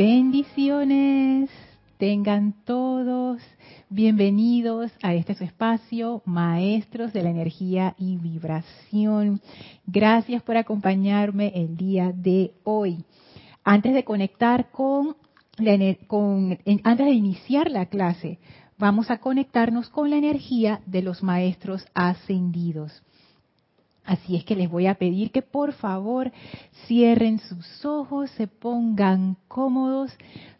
Bendiciones, tengan todos bienvenidos a este su espacio, maestros de la energía y vibración. Gracias por acompañarme el día de hoy. Antes de conectar con, con antes de iniciar la clase, vamos a conectarnos con la energía de los maestros ascendidos. Así es que les voy a pedir que por favor cierren sus ojos, se pongan cómodos,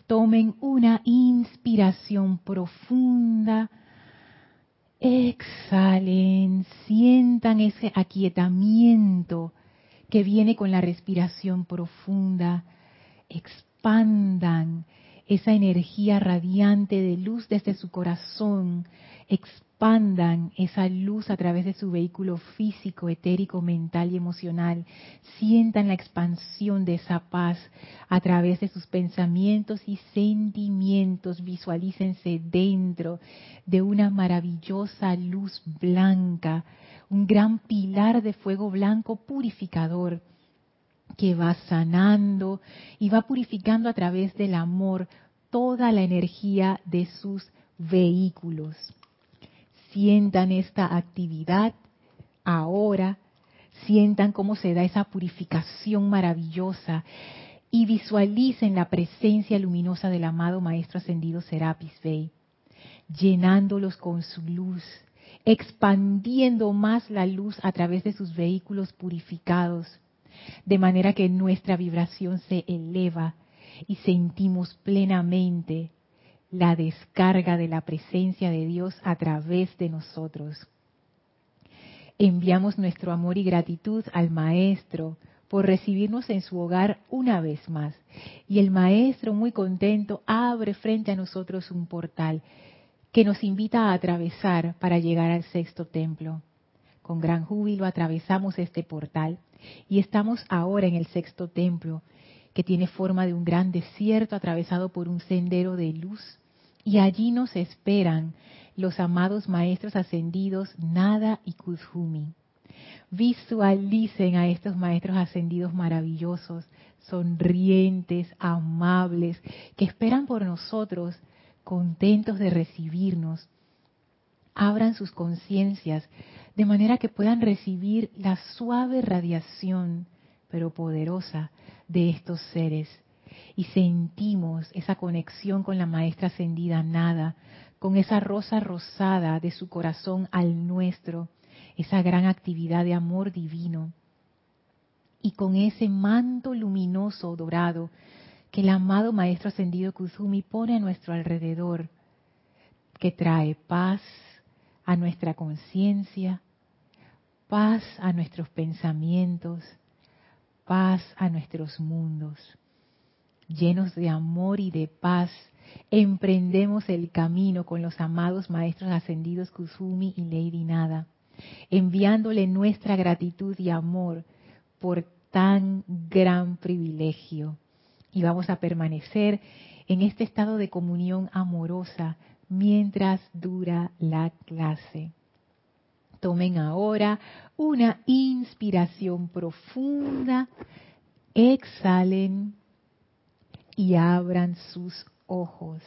tomen una inspiración profunda, exhalen, sientan ese aquietamiento que viene con la respiración profunda, expandan esa energía radiante de luz desde su corazón, expandan esa luz a través de su vehículo físico, etérico, mental y emocional. Sientan la expansión de esa paz a través de sus pensamientos y sentimientos. Visualícense dentro de una maravillosa luz blanca, un gran pilar de fuego blanco purificador que va sanando y va purificando a través del amor toda la energía de sus vehículos. Sientan esta actividad ahora, sientan cómo se da esa purificación maravillosa y visualicen la presencia luminosa del amado Maestro Ascendido Serapis Bey, llenándolos con su luz, expandiendo más la luz a través de sus vehículos purificados, de manera que nuestra vibración se eleva y sentimos plenamente la descarga de la presencia de Dios a través de nosotros. Enviamos nuestro amor y gratitud al Maestro por recibirnos en su hogar una vez más. Y el Maestro, muy contento, abre frente a nosotros un portal que nos invita a atravesar para llegar al sexto templo. Con gran júbilo atravesamos este portal y estamos ahora en el sexto templo, que tiene forma de un gran desierto atravesado por un sendero de luz. Y allí nos esperan los amados maestros ascendidos Nada y Kuzhumi. Visualicen a estos maestros ascendidos maravillosos, sonrientes, amables, que esperan por nosotros, contentos de recibirnos. Abran sus conciencias de manera que puedan recibir la suave radiación, pero poderosa, de estos seres. Y sentimos esa conexión con la maestra ascendida nada, con esa rosa rosada de su corazón al nuestro, esa gran actividad de amor divino. Y con ese manto luminoso dorado que el amado Maestro Ascendido Kuzumi pone a nuestro alrededor, que trae paz a nuestra conciencia, paz a nuestros pensamientos, paz a nuestros mundos. Llenos de amor y de paz, emprendemos el camino con los amados maestros ascendidos Kusumi y Lady Nada, enviándole nuestra gratitud y amor por tan gran privilegio. Y vamos a permanecer en este estado de comunión amorosa mientras dura la clase. Tomen ahora una inspiración profunda, exhalen y abran sus ojos.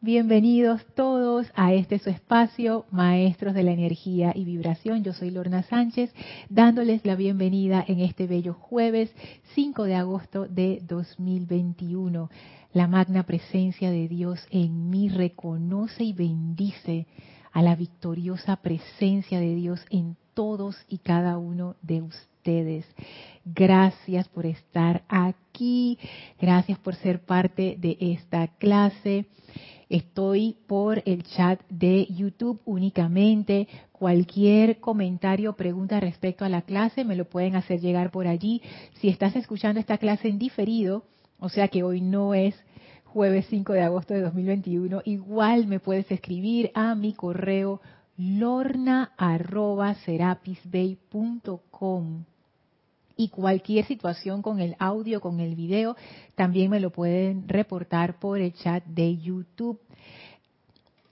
Bienvenidos todos a este su espacio, Maestros de la Energía y Vibración. Yo soy Lorna Sánchez, dándoles la bienvenida en este bello jueves 5 de agosto de 2021. La magna presencia de Dios en mí reconoce y bendice a la victoriosa presencia de Dios en todos y cada uno de ustedes. Gracias por estar aquí, gracias por ser parte de esta clase. Estoy por el chat de YouTube únicamente. Cualquier comentario o pregunta respecto a la clase me lo pueden hacer llegar por allí. Si estás escuchando esta clase en diferido, o sea que hoy no es jueves 5 de agosto de 2021. Igual me puedes escribir a mi correo lorna.serapisbay.com. Y cualquier situación con el audio, con el video, también me lo pueden reportar por el chat de YouTube.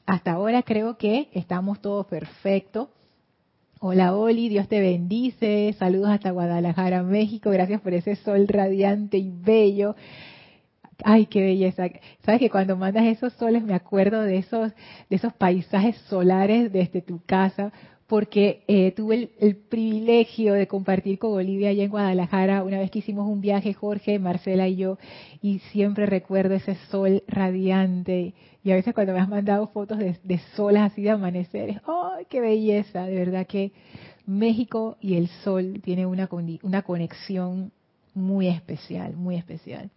Hasta ahora creo que estamos todos perfectos. Hola Oli, Dios te bendice. Saludos hasta Guadalajara, México. Gracias por ese sol radiante y bello. Ay, qué belleza. Sabes que cuando mandas esos soles me acuerdo de esos, de esos paisajes solares desde tu casa, porque eh, tuve el, privilegio de compartir con Bolivia allá en Guadalajara una vez que hicimos un viaje, Jorge, Marcela y yo, y siempre recuerdo ese sol radiante. Y a veces cuando me has mandado fotos de, de solas así de amaneceres, ¡ay, qué belleza! De verdad que México y el sol tienen una, una conexión muy especial, muy especial.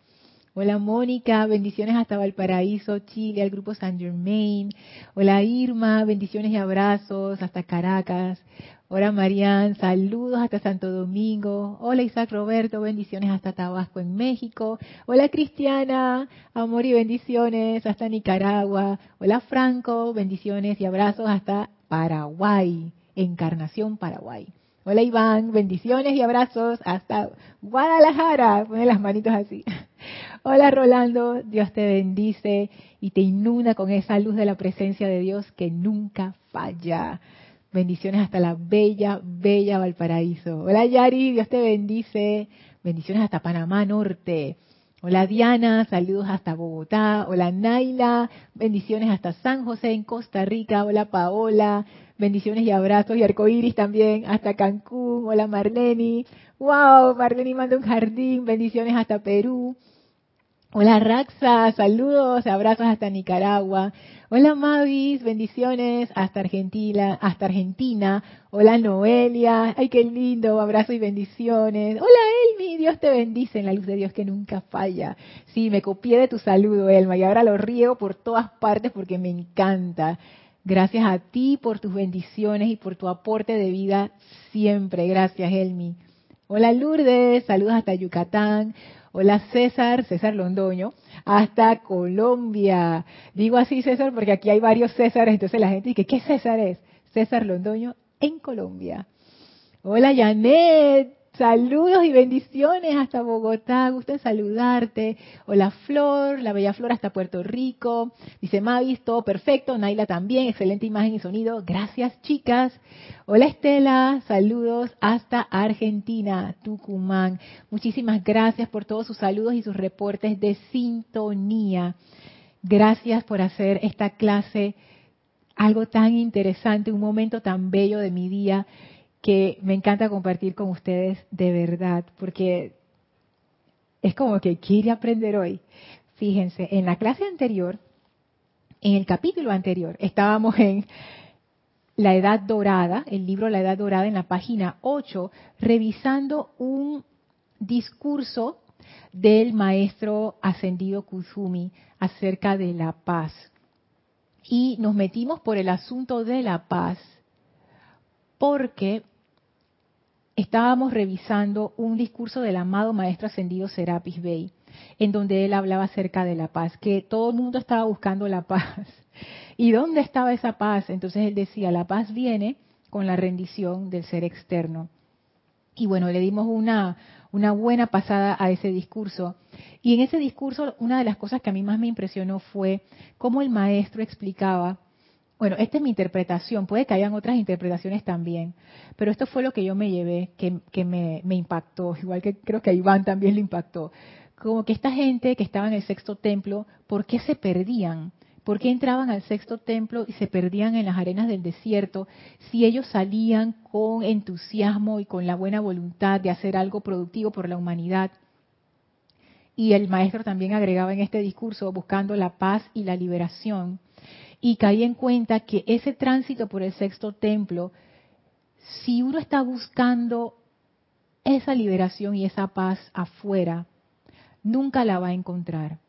Hola Mónica, bendiciones hasta Valparaíso, Chile, al grupo San Germain. Hola Irma, bendiciones y abrazos hasta Caracas. Hola Marian, saludos hasta Santo Domingo. Hola Isaac Roberto, bendiciones hasta Tabasco en México. Hola Cristiana, amor y bendiciones hasta Nicaragua. Hola Franco, bendiciones y abrazos hasta Paraguay, Encarnación Paraguay. Hola Iván, bendiciones y abrazos hasta Guadalajara. Pone las manitos así. Hola Rolando, Dios te bendice y te inunda con esa luz de la presencia de Dios que nunca falla. Bendiciones hasta la bella, bella Valparaíso. Hola Yari, Dios te bendice. Bendiciones hasta Panamá Norte. Hola Diana, saludos hasta Bogotá. Hola Naila, bendiciones hasta San José en Costa Rica. Hola Paola, bendiciones y abrazos y arcoíris también hasta Cancún. Hola Marleni. Wow, Marleni manda un jardín. Bendiciones hasta Perú. Hola Raxa, saludos, abrazos hasta Nicaragua. Hola Mavis, bendiciones hasta Argentina, hasta Argentina. Hola Noelia, ay qué lindo, abrazos y bendiciones. Hola Elmi, Dios te bendice en la luz de Dios que nunca falla. Sí, me copié de tu saludo, Elma, y ahora lo riego por todas partes porque me encanta. Gracias a ti por tus bendiciones y por tu aporte de vida siempre. Gracias, Elmi. Hola Lourdes, saludos hasta Yucatán. Hola César, César Londoño, hasta Colombia. Digo así César porque aquí hay varios Césares, entonces la gente dice, ¿qué César es? César Londoño en Colombia. Hola Janet, Saludos y bendiciones hasta Bogotá, gusto en saludarte. Hola Flor, la bella Flor hasta Puerto Rico. Dice Mavis, todo perfecto. Naila también, excelente imagen y sonido. Gracias chicas. Hola Estela, saludos hasta Argentina, Tucumán. Muchísimas gracias por todos sus saludos y sus reportes de sintonía. Gracias por hacer esta clase algo tan interesante, un momento tan bello de mi día que me encanta compartir con ustedes de verdad, porque es como que quiere aprender hoy. Fíjense, en la clase anterior, en el capítulo anterior, estábamos en La Edad Dorada, el libro La Edad Dorada, en la página 8, revisando un discurso del maestro ascendido Kuzumi acerca de la paz. Y nos metimos por el asunto de la paz porque estábamos revisando un discurso del amado Maestro Ascendido Serapis Bey, en donde él hablaba acerca de la paz, que todo el mundo estaba buscando la paz. ¿Y dónde estaba esa paz? Entonces él decía, la paz viene con la rendición del ser externo. Y bueno, le dimos una, una buena pasada a ese discurso. Y en ese discurso, una de las cosas que a mí más me impresionó fue cómo el maestro explicaba bueno, esta es mi interpretación, puede que hayan otras interpretaciones también, pero esto fue lo que yo me llevé, que, me, me, impactó, igual que creo que a Iván también le impactó. Como que esta gente que estaba en el sexto templo, ¿por qué se perdían? ¿Por qué entraban al sexto templo y se perdían en las arenas del desierto si ellos salían con entusiasmo y con la buena voluntad de hacer algo productivo por la humanidad? Y el maestro también agregaba en este discurso buscando la paz y la liberación y caí en cuenta que ese tránsito por el sexto templo, si uno está buscando esa liberación y esa paz afuera, nunca la va a encontrar.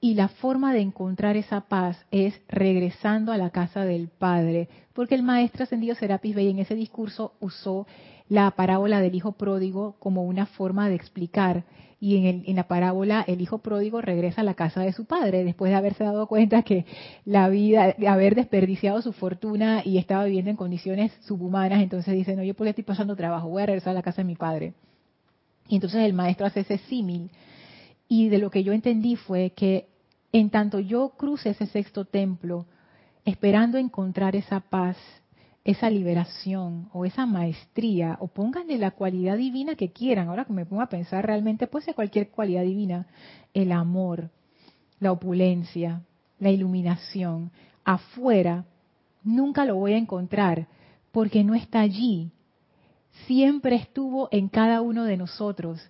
Y la forma de encontrar esa paz es regresando a la casa del Padre, porque el maestro ascendido Serapis Bey en ese discurso usó la parábola del hijo pródigo como una forma de explicar y en, en, la parábola el hijo pródigo regresa a la casa de su padre después de haberse dado cuenta que la vida, de haber desperdiciado su fortuna y estaba viviendo en condiciones subhumanas, entonces dice, no, yo por qué estoy pasando trabajo, voy a regresar a la casa de mi padre. Y entonces el maestro hace ese símil. Y de lo que yo entendí fue que en tanto yo cruce ese sexto templo, esperando encontrar esa paz, esa liberación o esa maestría, o pónganle la cualidad divina que quieran. Ahora que me pongo a pensar realmente, puede ser cualquier cualidad divina. El amor, la opulencia, la iluminación. Afuera nunca lo voy a encontrar porque no está allí. Siempre estuvo en cada uno de nosotros,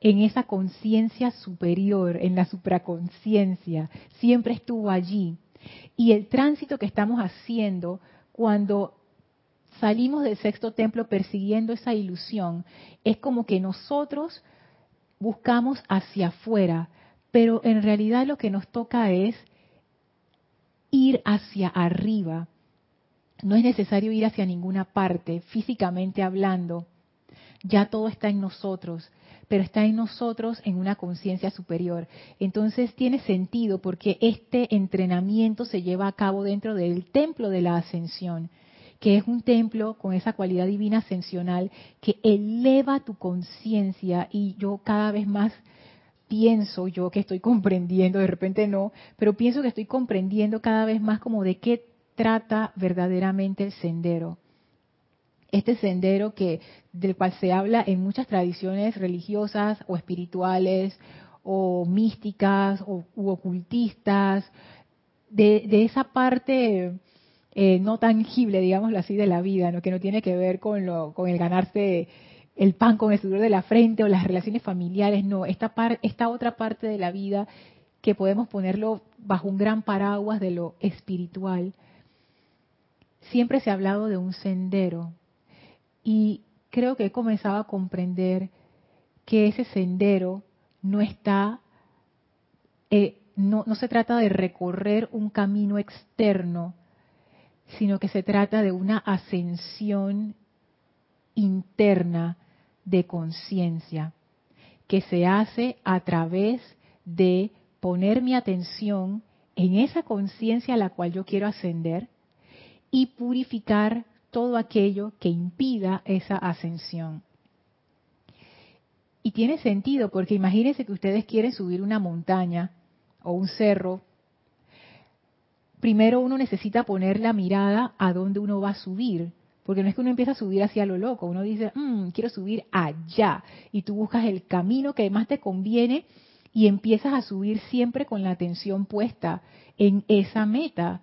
en esa conciencia superior, en la supraconciencia. Siempre estuvo allí. Y el tránsito que estamos haciendo cuando salimos del sexto templo persiguiendo esa ilusión, es como que nosotros buscamos hacia afuera, pero en realidad lo que nos toca es ir hacia arriba. No es necesario ir hacia ninguna parte, físicamente hablando. Ya todo está en nosotros, pero está en nosotros en una conciencia superior. Entonces tiene sentido porque este entrenamiento se lleva a cabo dentro del templo de la ascensión que es un templo con esa cualidad divina ascensional que eleva tu conciencia y yo cada vez más pienso yo que estoy comprendiendo, de repente no, pero pienso que estoy comprendiendo cada vez más como de qué trata verdaderamente el sendero. Este sendero que del cual se habla en muchas tradiciones religiosas o espirituales o místicas o u ocultistas, de, de esa parte eh, no tangible, digámoslo así, de la vida, ¿no? que no tiene que ver con, lo, con el ganarse el pan con el sudor de la frente o las relaciones familiares, no, esta, otra parte de la vida que podemos ponerlo bajo un gran paraguas de lo espiritual. Siempre se ha hablado de un sendero y creo que he comenzado a comprender que ese sendero no está, eh, no se trata de recorrer un camino externo, sino que se trata de una ascensión interna de conciencia que se hace a través de poner mi atención en esa conciencia a la cual yo quiero ascender y purificar todo aquello que impida esa ascensión. Y tiene sentido porque imagínense que ustedes quieren subir una montaña o un cerro primero uno necesita poner la mirada a dónde uno va a subir. Porque no es que uno empieza a subir hacia lo loco, uno dice, mm, quiero subir allá. Y tú buscas el camino que más te conviene y empiezas a subir siempre con la atención puesta en esa meta.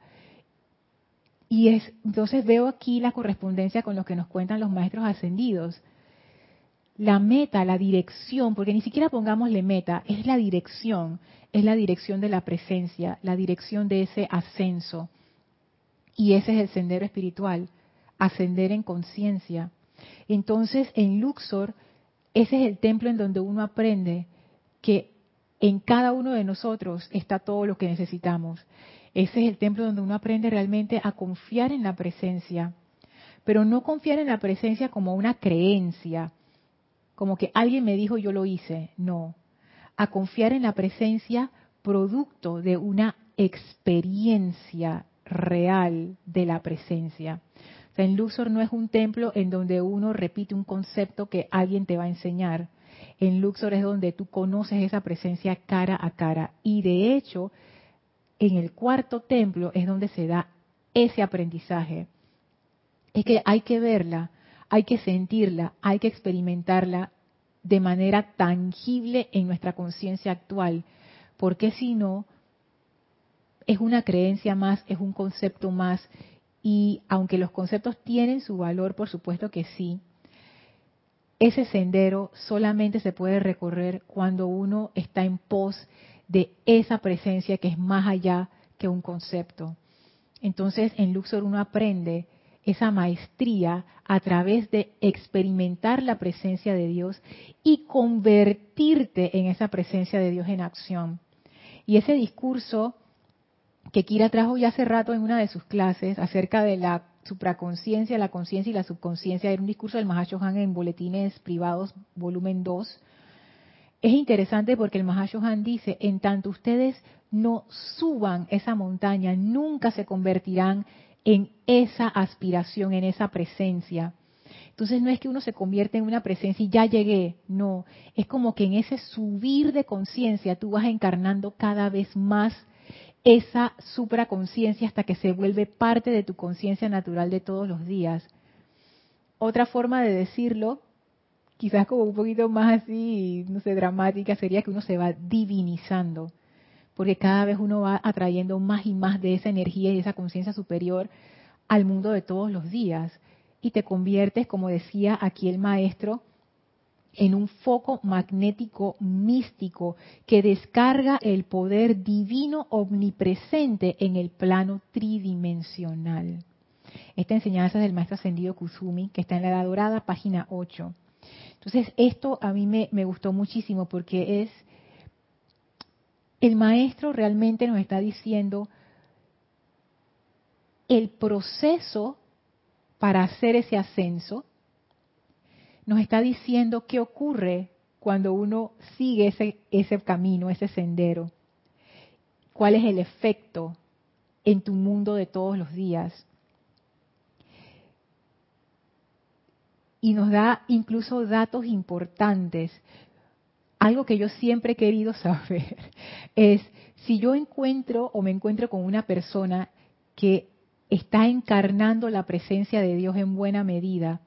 Y es, entonces veo aquí la correspondencia con lo que nos cuentan los maestros ascendidos. La meta, la dirección, porque ni siquiera pongámosle meta, es la dirección es la dirección de la presencia, la dirección de ese ascenso. Y ese es el sendero espiritual, ascender en conciencia. Entonces, en Luxor, ese es el templo en donde uno aprende que en cada uno de nosotros está todo lo que necesitamos. Ese es el templo donde uno aprende realmente a confiar en la presencia, pero no confiar en la presencia como una creencia, como que alguien me dijo yo lo hice, no, a confiar en la presencia producto de una experiencia real de la presencia. O sea, en Luxor no es un templo en donde uno repite un concepto que alguien te va a enseñar. En Luxor es donde tú conoces esa presencia cara a cara. Y de hecho, en el cuarto templo es donde se da ese aprendizaje. Es que hay que verla, hay que sentirla, hay que experimentarla de manera tangible en nuestra conciencia actual, porque si no, es una creencia más, es un concepto más, y aunque los conceptos tienen su valor, por supuesto que sí, ese sendero solamente se puede recorrer cuando uno está en pos de esa presencia que es más allá que un concepto. Entonces en Luxor uno aprende esa maestría a través de experimentar la presencia de Dios y convertirte en esa presencia de Dios en acción. Y ese discurso que Kira trajo ya hace rato en una de sus clases acerca de la supraconciencia, la conciencia y la subconsciencia, era un discurso del Mahashohan en Boletines Privados, volumen 2. Es interesante porque el Mahashohan dice, en tanto ustedes no suban esa montaña, nunca se convertirán en esa aspiración, en esa presencia. Entonces no es que uno se convierte en una presencia y ya llegué, no, es como que en ese subir de conciencia tú vas encarnando cada vez más esa supraconciencia hasta que se vuelve parte de tu conciencia natural de todos los días. Otra forma de decirlo, quizás como un poquito más así, no sé, dramática, sería que uno se va divinizando, porque cada vez uno va atrayendo más y más de esa energía y esa conciencia superior al mundo de todos los días. Y te conviertes, como decía aquí el maestro, en un foco magnético místico que descarga el poder divino omnipresente en el plano tridimensional. Esta enseñanza es del maestro ascendido Kusumi, que está en la Edad Dorada, página 8. Entonces, esto a mí me, me gustó muchísimo porque es, el maestro realmente nos está diciendo el proceso para hacer ese ascenso, nos está diciendo qué ocurre cuando uno sigue ese, ese camino, ese sendero. ¿Cuál es el efecto en tu mundo de todos los días? Y nos da incluso datos importantes. Algo que yo siempre he querido saber es si yo encuentro o me encuentro con una persona que está encarnando la presencia de Dios en buena medida,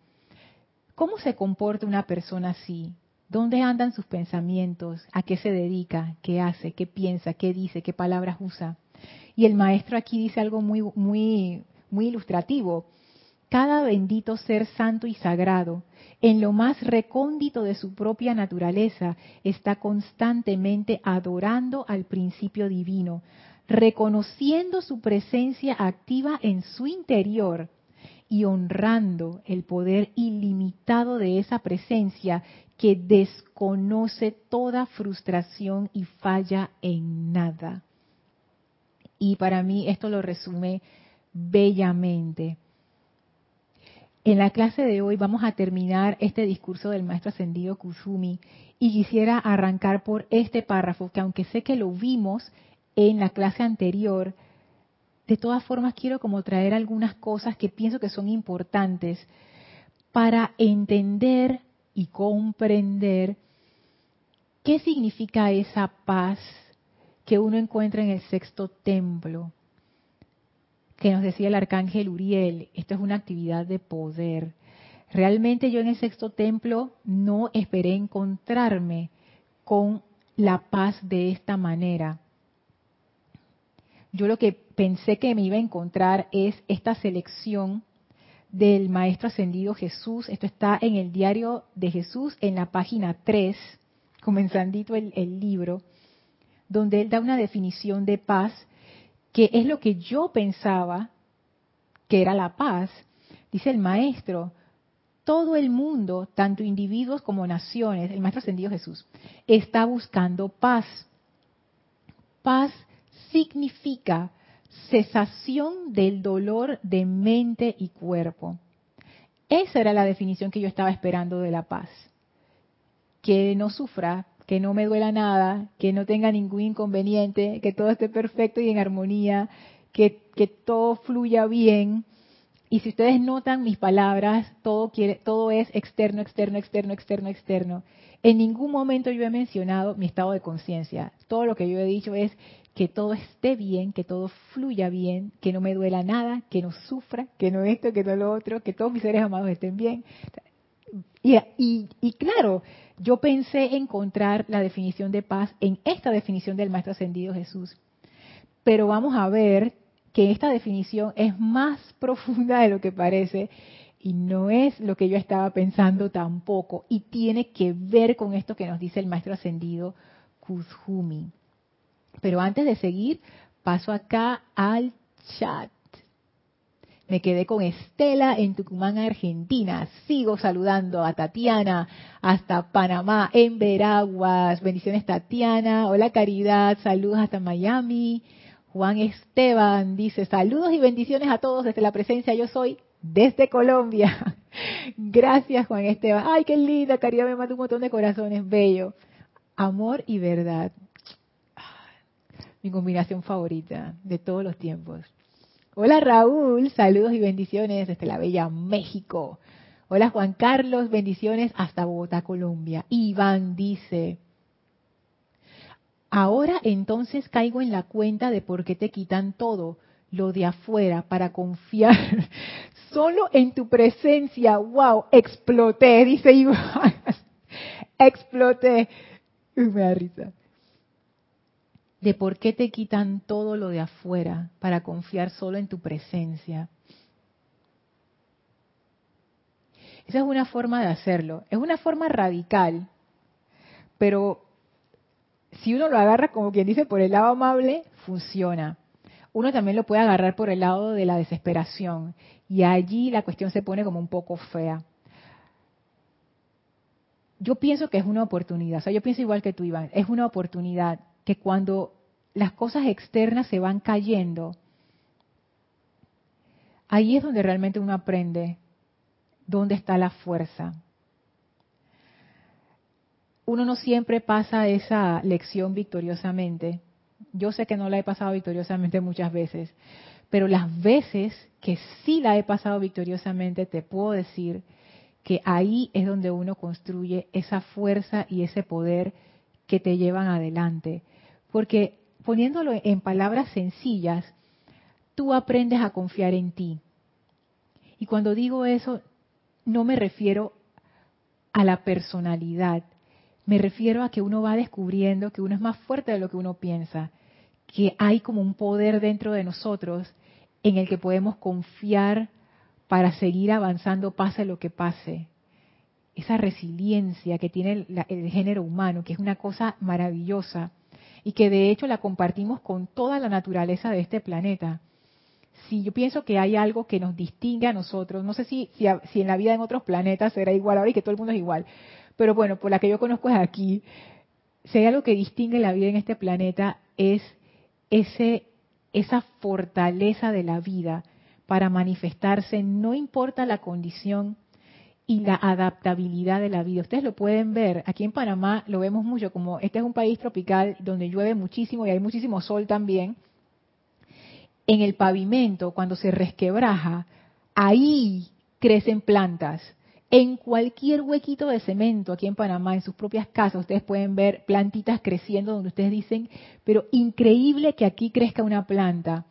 ¿Cómo se comporta una persona así? ¿Dónde andan sus pensamientos? ¿A qué se dedica? ¿Qué hace? ¿Qué piensa? ¿Qué dice? ¿Qué palabras usa? Y el maestro aquí dice algo muy, muy, muy ilustrativo. Cada bendito ser santo y sagrado, en lo más recóndito de su propia naturaleza, está constantemente adorando al principio divino, reconociendo su presencia activa en su interior y honrando el poder ilimitado de esa presencia que desconoce toda frustración y falla en nada. Y para mí esto lo resume bellamente. En la clase de hoy vamos a terminar este discurso del maestro ascendido Kusumi y quisiera arrancar por este párrafo que aunque sé que lo vimos en la clase anterior, de todas formas quiero como traer algunas cosas que pienso que son importantes para entender y comprender qué significa esa paz que uno encuentra en el sexto templo, que nos decía el arcángel Uriel, esto es una actividad de poder. Realmente yo en el sexto templo no esperé encontrarme con la paz de esta manera. Yo lo que pensé que me iba a encontrar es esta selección del Maestro Ascendido Jesús. Esto está en el diario de Jesús, en la página 3, comenzandito el, el libro, donde él da una definición de paz, que es lo que yo pensaba que era la paz. Dice el Maestro, todo el mundo, tanto individuos como naciones, el Maestro Ascendido Jesús, está buscando paz. Paz significa cesación del dolor de mente y cuerpo. Esa era la definición que yo estaba esperando de la paz. Que no sufra, que no me duela nada, que no tenga ningún inconveniente, que todo esté perfecto y en armonía, que, que todo fluya bien. Y si ustedes notan mis palabras, todo, quiere, todo es externo, externo, externo, externo, externo. En ningún momento yo he mencionado mi estado de conciencia. Todo lo que yo he dicho es que todo esté bien, que todo fluya bien, que no me duela nada, que no sufra, que no esto, que no lo otro, que todos mis seres amados estén bien. Y, y, claro, yo pensé encontrar la definición de paz en esta definición del Maestro Ascendido Jesús. Pero vamos a ver que esta definición es más profunda de lo que parece y no es lo que yo estaba pensando tampoco y tiene que ver con esto que nos dice el Maestro Ascendido Kuzhumi. Pero antes de seguir, paso acá al chat. Me quedé con Estela en Tucumán, Argentina. Sigo saludando a Tatiana hasta Panamá, en Veraguas. Bendiciones, Tatiana. Hola, Caridad. Saludos hasta Miami. Juan Esteban dice, saludos y bendiciones a todos desde la presencia. Yo soy desde Colombia. Gracias, Juan Esteban. Ay, qué linda, Caridad me manda un montón de corazones. Bello. Amor y verdad mi combinación favorita de todos los tiempos. Hola Raúl, saludos y bendiciones desde la bella México. Hola Juan Carlos, bendiciones hasta Bogotá, Colombia. Iván dice, Ahora entonces caigo en la cuenta de por qué te quitan todo lo de afuera para confiar solo en tu presencia. ¡Wow! Exploté, dice Iván. Exploté. Me da risa. De por qué te quitan todo lo de afuera para confiar solo en tu presencia. Esa es una forma de hacerlo. Es una forma radical, pero si uno lo agarra como quien dice por el lado amable, funciona. Uno también lo puede agarrar por el lado de la desesperación y allí la cuestión se pone como un poco fea. Yo pienso que es una oportunidad, o sea, yo pienso igual que tú, Iván, es una oportunidad que cuando las cosas externas se van cayendo, ahí es donde realmente uno aprende dónde está la fuerza. Uno no siempre pasa esa lección victoriosamente. Yo sé que no la he pasado victoriosamente muchas veces, pero las veces que sí la he pasado victoriosamente, te puedo decir que ahí es donde uno construye esa fuerza y ese poder que te llevan adelante. Porque poniéndolo en palabras sencillas, tú aprendes a confiar en ti. Y cuando digo eso, no me refiero a la personalidad, me refiero a que uno va descubriendo que uno es más fuerte de lo que uno piensa, que hay como un poder dentro de nosotros en el que podemos confiar para seguir avanzando pase lo que pase. Esa resiliencia que tiene el, género humano, que es una cosa maravillosa y que de hecho la compartimos con toda la naturaleza de este planeta. Si yo pienso que hay algo que nos distingue a nosotros, no sé si, si, en la vida en otros planetas será igual ahora y que todo el mundo es igual, pero bueno, por la que yo conozco es aquí, si hay algo que distingue la vida en este planeta es ese, esa fortaleza de la vida para manifestarse, no importa la condición y la adaptabilidad de la vida. Ustedes lo pueden ver, aquí en Panamá lo vemos mucho, como este es un país tropical donde llueve muchísimo y hay muchísimo sol también, en el pavimento, cuando se resquebraja, ahí crecen plantas. En cualquier huequito de cemento aquí en Panamá, en sus propias casas, ustedes pueden ver plantitas creciendo donde ustedes dicen, pero increíble que aquí crezca una planta.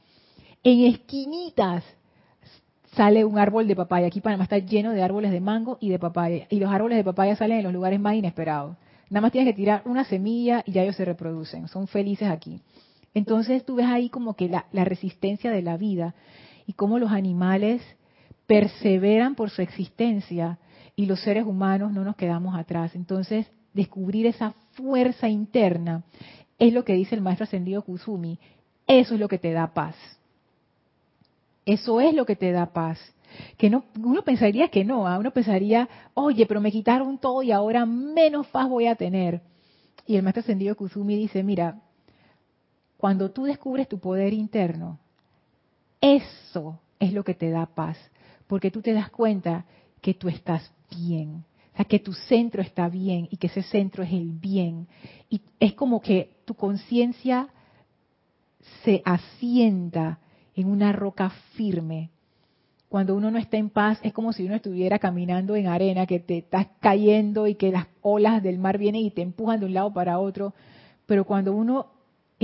En esquinitas sale un árbol de papaya. Aquí Panamá está lleno de árboles de mango y de papaya. Y los árboles de papaya salen en los lugares más inesperados. Nada más tienes que tirar una semilla y ya ellos se reproducen. Son felices aquí. Entonces tú ves ahí como que la, resistencia de la vida y cómo los animales perseveran por su existencia y los seres humanos no nos quedamos atrás. Entonces, descubrir esa fuerza interna es lo que dice el maestro ascendido Kusumi. Eso es lo que te da paz. Eso es lo que te da paz. Que no, uno pensaría que no, ¿ah? uno pensaría, oye, pero me quitaron todo y ahora menos paz voy a tener. Y el maestro ascendido Kusumi dice, mira, cuando tú descubres tu poder interno, eso es lo que te da paz, porque tú te das cuenta que tú estás bien, o sea, que tu centro está bien y que ese centro es el bien. Y es como que tu conciencia se asienta en una roca firme. Cuando uno no está en paz, es como si uno estuviera caminando en arena, que te estás cayendo y que las olas del mar vienen y te empujan de un lado para otro. Pero cuando uno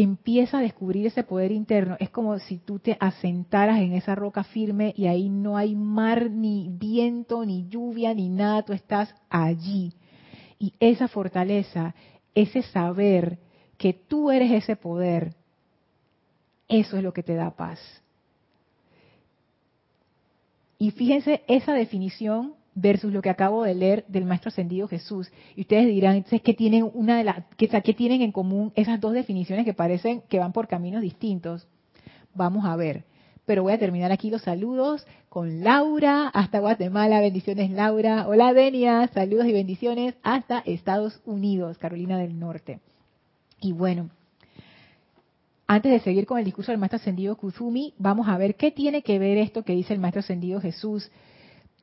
empieza a descubrir ese poder interno. Es como si tú te asentaras en esa roca firme y ahí no hay mar, ni viento, ni lluvia, ni nada, tú estás allí. Y esa fortaleza, ese saber que tú eres ese poder, eso es lo que te da paz. Y fíjense esa definición versus lo que acabo de leer del maestro ascendido Jesús. Y ustedes dirán, entonces, ¿qué tienen, una de las, qué, qué tienen en común esas dos definiciones que parecen que van por caminos distintos? Vamos a ver. Pero voy a terminar aquí los saludos con Laura hasta Guatemala. Bendiciones, Laura. Hola, Denia. Saludos y bendiciones hasta Estados Unidos, Carolina del Norte. Y bueno, antes de seguir con el discurso del maestro ascendido Kuzumi, vamos a ver qué tiene que ver esto que dice el maestro ascendido Jesús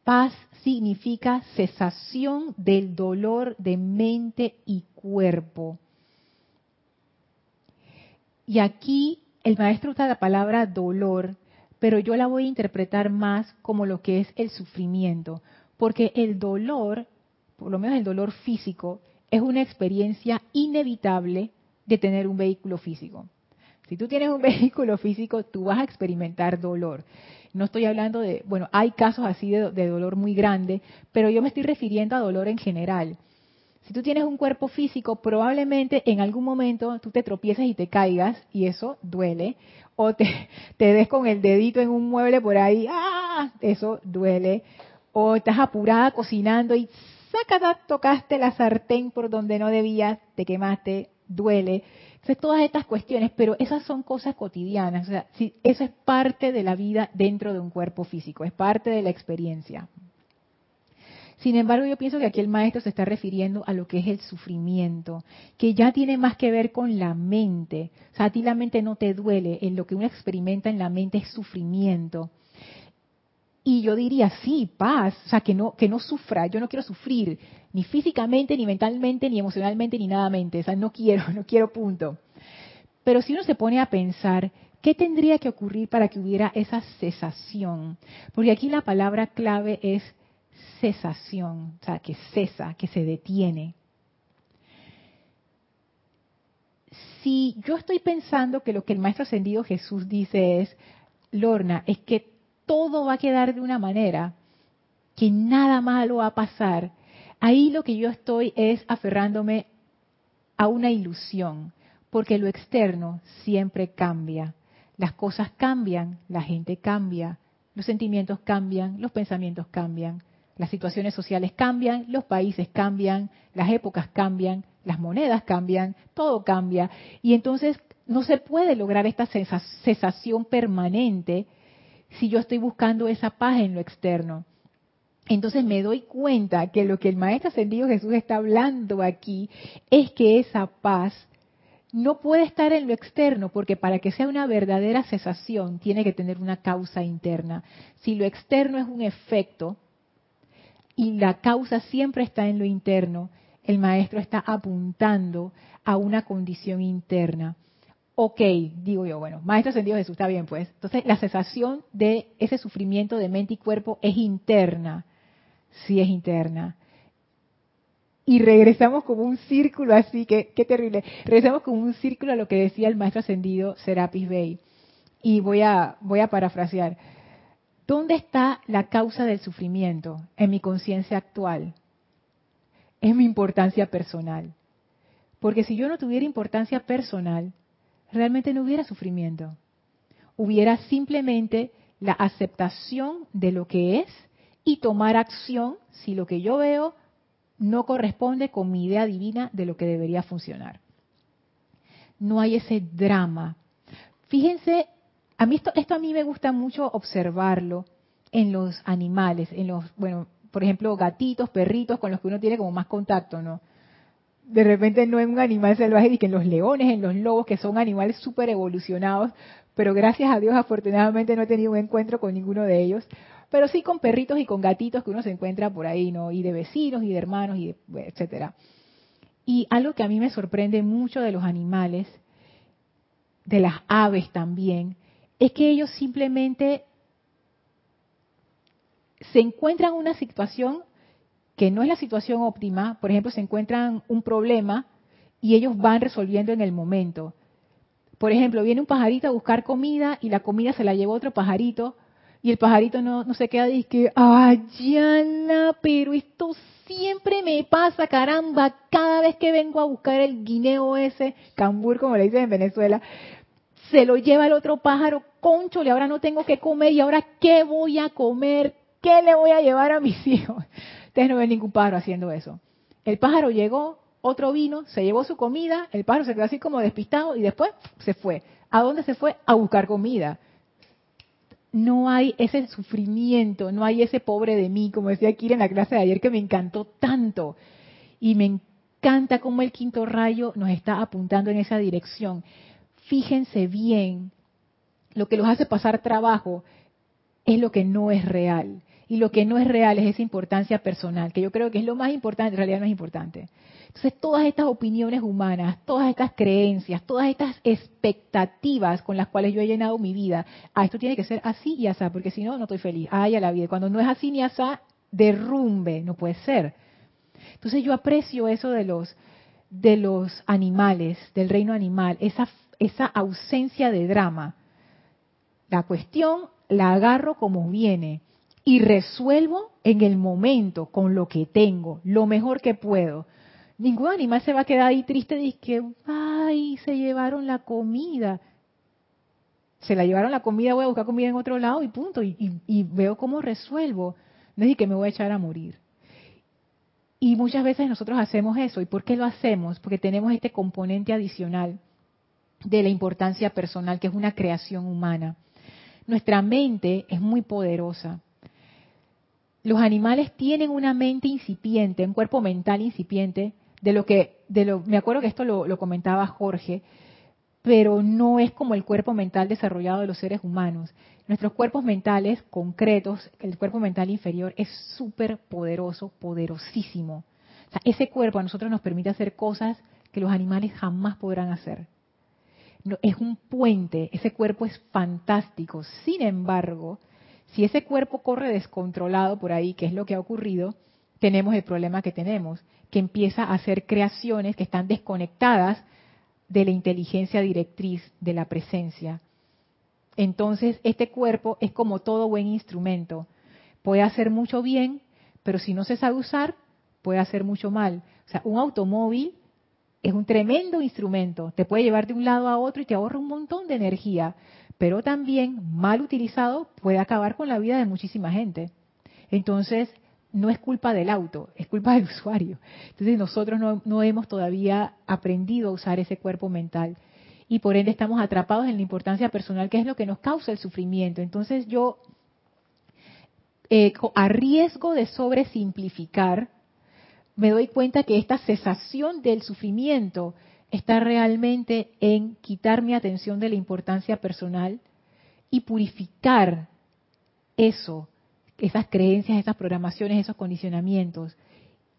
Paz significa cesación del dolor de mente y cuerpo. Y aquí el maestro usa la palabra dolor, pero yo la voy a interpretar más como lo que es el sufrimiento, porque el dolor, por lo menos el dolor físico, es una experiencia inevitable de tener un vehículo físico. Si tú tienes un vehículo físico, tú vas a experimentar dolor. No estoy hablando de, bueno, hay casos así de, dolor muy grande, pero yo me estoy refiriendo a dolor en general. Si tú tienes un cuerpo físico, probablemente en algún momento tú te tropieces y te caigas y eso duele. O te, te des con el dedito en un mueble por ahí, ¡ah! Eso duele. O estás apurada cocinando y sácata, tocaste la sartén por donde no debías, te quemaste, duele. Todas estas cuestiones, pero esas son cosas cotidianas. O sea, eso es parte de la vida dentro de un cuerpo físico, es parte de la experiencia. Sin embargo, yo pienso que aquí el maestro se está refiriendo a lo que es el sufrimiento, que ya tiene más que ver con la mente. O sea, a ti la mente no te duele, en lo que uno experimenta en la mente es sufrimiento. Y yo diría, sí, paz, o sea, que no, que no sufra, yo no quiero sufrir, ni físicamente, ni mentalmente, ni emocionalmente, ni nada mente, o sea, no quiero, no quiero punto. Pero si uno se pone a pensar, ¿qué tendría que ocurrir para que hubiera esa cesación? Porque aquí la palabra clave es cesación, o sea, que cesa, que se detiene. Si yo estoy pensando que lo que el Maestro Ascendido Jesús dice es, Lorna, es que todo va a quedar de una manera, que nada malo va a pasar, ahí lo que yo estoy es aferrándome a una ilusión, porque lo externo siempre cambia. Las cosas cambian, la gente cambia, los sentimientos cambian, los pensamientos cambian, las situaciones sociales cambian, los países cambian, las épocas cambian, las monedas cambian, todo cambia. Y entonces no se puede lograr esta cesación permanente si yo estoy buscando esa paz en lo externo. Entonces me doy cuenta que lo que el Maestro Ascendido Jesús está hablando aquí es que esa paz no puede estar en lo externo, porque para que sea una verdadera cesación tiene que tener una causa interna. Si lo externo es un efecto y la causa siempre está en lo interno, el Maestro está apuntando a una condición interna ok, digo yo, bueno, Maestro Ascendido Jesús, está bien pues. Entonces, la cesación de ese sufrimiento de mente y cuerpo es interna. Sí es interna. Y regresamos como un círculo así, que, qué terrible. Regresamos como un círculo a lo que decía el Maestro Ascendido Serapis Bey. Y voy a, voy a parafrasear. ¿Dónde está la causa del sufrimiento en mi conciencia actual? Es mi importancia personal. Porque si yo no tuviera importancia personal, realmente no hubiera sufrimiento. Hubiera simplemente la aceptación de lo que es y tomar acción si lo que yo veo no corresponde con mi idea divina de lo que debería funcionar. No hay ese drama. Fíjense, a mí esto, esto a mí me gusta mucho observarlo en los animales, en los, bueno, por ejemplo, gatitos, perritos con los que uno tiene como más contacto, ¿no? de repente no en un animal salvaje, y que en los leones, en los lobos, que son animales súper evolucionados, pero gracias a Dios afortunadamente no he tenido un encuentro con ninguno de ellos, pero sí con perritos y con gatitos que uno se encuentra por ahí, ¿no? Y de vecinos y de hermanos y etcétera. Y algo que a mí me sorprende mucho de los animales, de las aves también, es que ellos simplemente se encuentran en una situación que no es la situación óptima, por ejemplo, se encuentran un problema y ellos van resolviendo en el momento. Por ejemplo, viene un pajarito a buscar comida y la comida se la lleva otro pajarito y el pajarito no, se queda y dice, Ayana, pero esto siempre me pasa, caramba, cada vez que vengo a buscar el guineo ese, cambur como le dicen en Venezuela, se lo lleva el otro pájaro, conchole, ahora no tengo que comer y ahora qué voy a comer, qué le voy a llevar a mis hijos. Ustedes no ven ningún pájaro haciendo eso. El pájaro llegó, otro vino, se llevó su comida, el pájaro se quedó así como despistado y después se fue. ¿A dónde se fue? A buscar comida. No hay ese sufrimiento, no hay ese pobre de mí, como decía Kira en la clase de ayer, que me encantó tanto. Y me encanta cómo el quinto rayo nos está apuntando en esa dirección. Fíjense bien, lo que los hace pasar trabajo es lo que no es real. Y lo que no es real es esa importancia personal, que yo creo que es lo más importante, en realidad no es importante. Entonces, todas estas opiniones humanas, todas estas creencias, todas estas expectativas con las cuales yo he llenado mi vida, ah, esto tiene que ser así y así, porque si no, no estoy feliz. Ay, a la vida. Cuando no es así ni así, derrumbe, no puede ser. Entonces, yo aprecio eso de los, de los animales, del reino animal, esa, esa ausencia de drama. La cuestión la agarro como viene y resuelvo en el momento con lo que tengo, lo mejor que puedo. Ningún animal se va a quedar ahí triste y que, ay, se llevaron la comida. Se la llevaron la comida, voy a buscar comida en otro lado y punto. Y, veo cómo resuelvo. No es que me voy a echar a morir. Y muchas veces nosotros hacemos eso. ¿Y por qué lo hacemos? Porque tenemos este componente adicional de la importancia personal, que es una creación humana. Nuestra mente es muy poderosa. Los animales tienen una mente incipiente, un cuerpo mental incipiente, de lo que, de lo, me acuerdo que esto lo, comentaba Jorge, pero no es como el cuerpo mental desarrollado de los seres humanos. Nuestros cuerpos mentales concretos, el cuerpo mental inferior es súper poderoso, poderosísimo. Ese cuerpo a nosotros nos permite hacer cosas que los animales jamás podrán hacer. es un puente, ese cuerpo es fantástico. Sin embargo, si ese cuerpo corre descontrolado por ahí, que es lo que ha ocurrido, tenemos el problema que tenemos, que empieza a hacer creaciones que están desconectadas de la inteligencia directriz de la presencia. Entonces, este cuerpo es como todo buen instrumento. Puede hacer mucho bien, pero si no se sabe usar, puede hacer mucho mal. O sea, un automóvil es un tremendo instrumento. Te puede llevar de un lado a otro y te ahorra un montón de energía pero también mal utilizado puede acabar con la vida de muchísima gente. Entonces, no es culpa del auto, es culpa del usuario. Entonces, nosotros no, hemos todavía aprendido a usar ese cuerpo mental y por ende estamos atrapados en la importancia personal, que es lo que nos causa el sufrimiento. Entonces, yo, eh, a riesgo de sobresimplificar, me doy cuenta que esta cesación del sufrimiento está realmente en quitar mi atención de la importancia personal y purificar eso, esas creencias, esas programaciones, esos condicionamientos.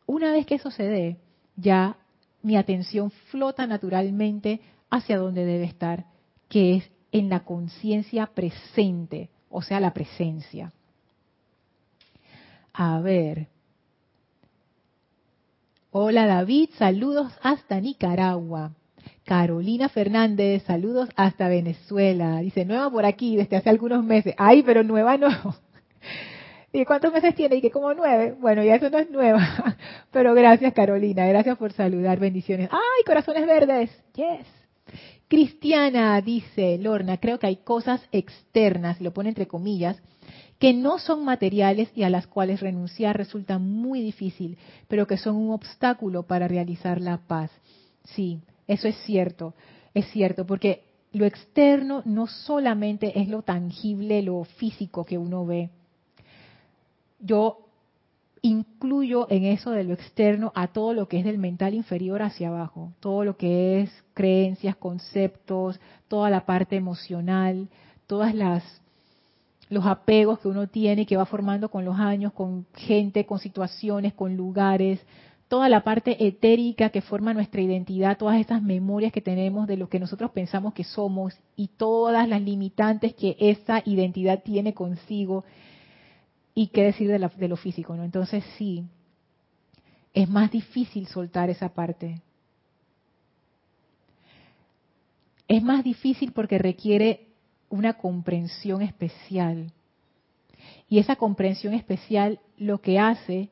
Una vez que eso se dé, ya mi atención flota naturalmente hacia donde debe estar, que es en la conciencia presente, o sea, la presencia. A ver, Hola David, saludos hasta Nicaragua. Carolina Fernández, saludos hasta Venezuela. Dice, nueva por aquí desde hace algunos meses. Ay, pero nueva no. ¿Y cuántos meses tiene? Y que como nueve. Bueno, ya eso no es nueva. Pero gracias Carolina, gracias por saludar. Bendiciones. Ay, corazones verdes. Yes. Cristiana, dice Lorna, creo que hay cosas externas, lo pone entre comillas, que no son materiales y a las cuales renunciar resulta muy difícil, pero que son un obstáculo para realizar la paz. Sí, eso es cierto, es cierto, porque lo externo no solamente es lo tangible, lo físico que uno ve. Yo incluyo en eso de lo externo a todo lo que es del mental inferior hacia abajo, todo lo que es creencias, conceptos, toda la parte emocional, todas las los apegos que uno tiene que va formando con los años, con gente, con situaciones, con lugares, toda la parte etérica que forma nuestra identidad, todas esas memorias que tenemos de lo que nosotros pensamos que somos y todas las limitantes que esa identidad tiene consigo y qué decir de, de lo físico, ¿no? Entonces sí, es más difícil soltar esa parte. Es más difícil porque requiere una comprensión especial. Y esa comprensión especial lo que hace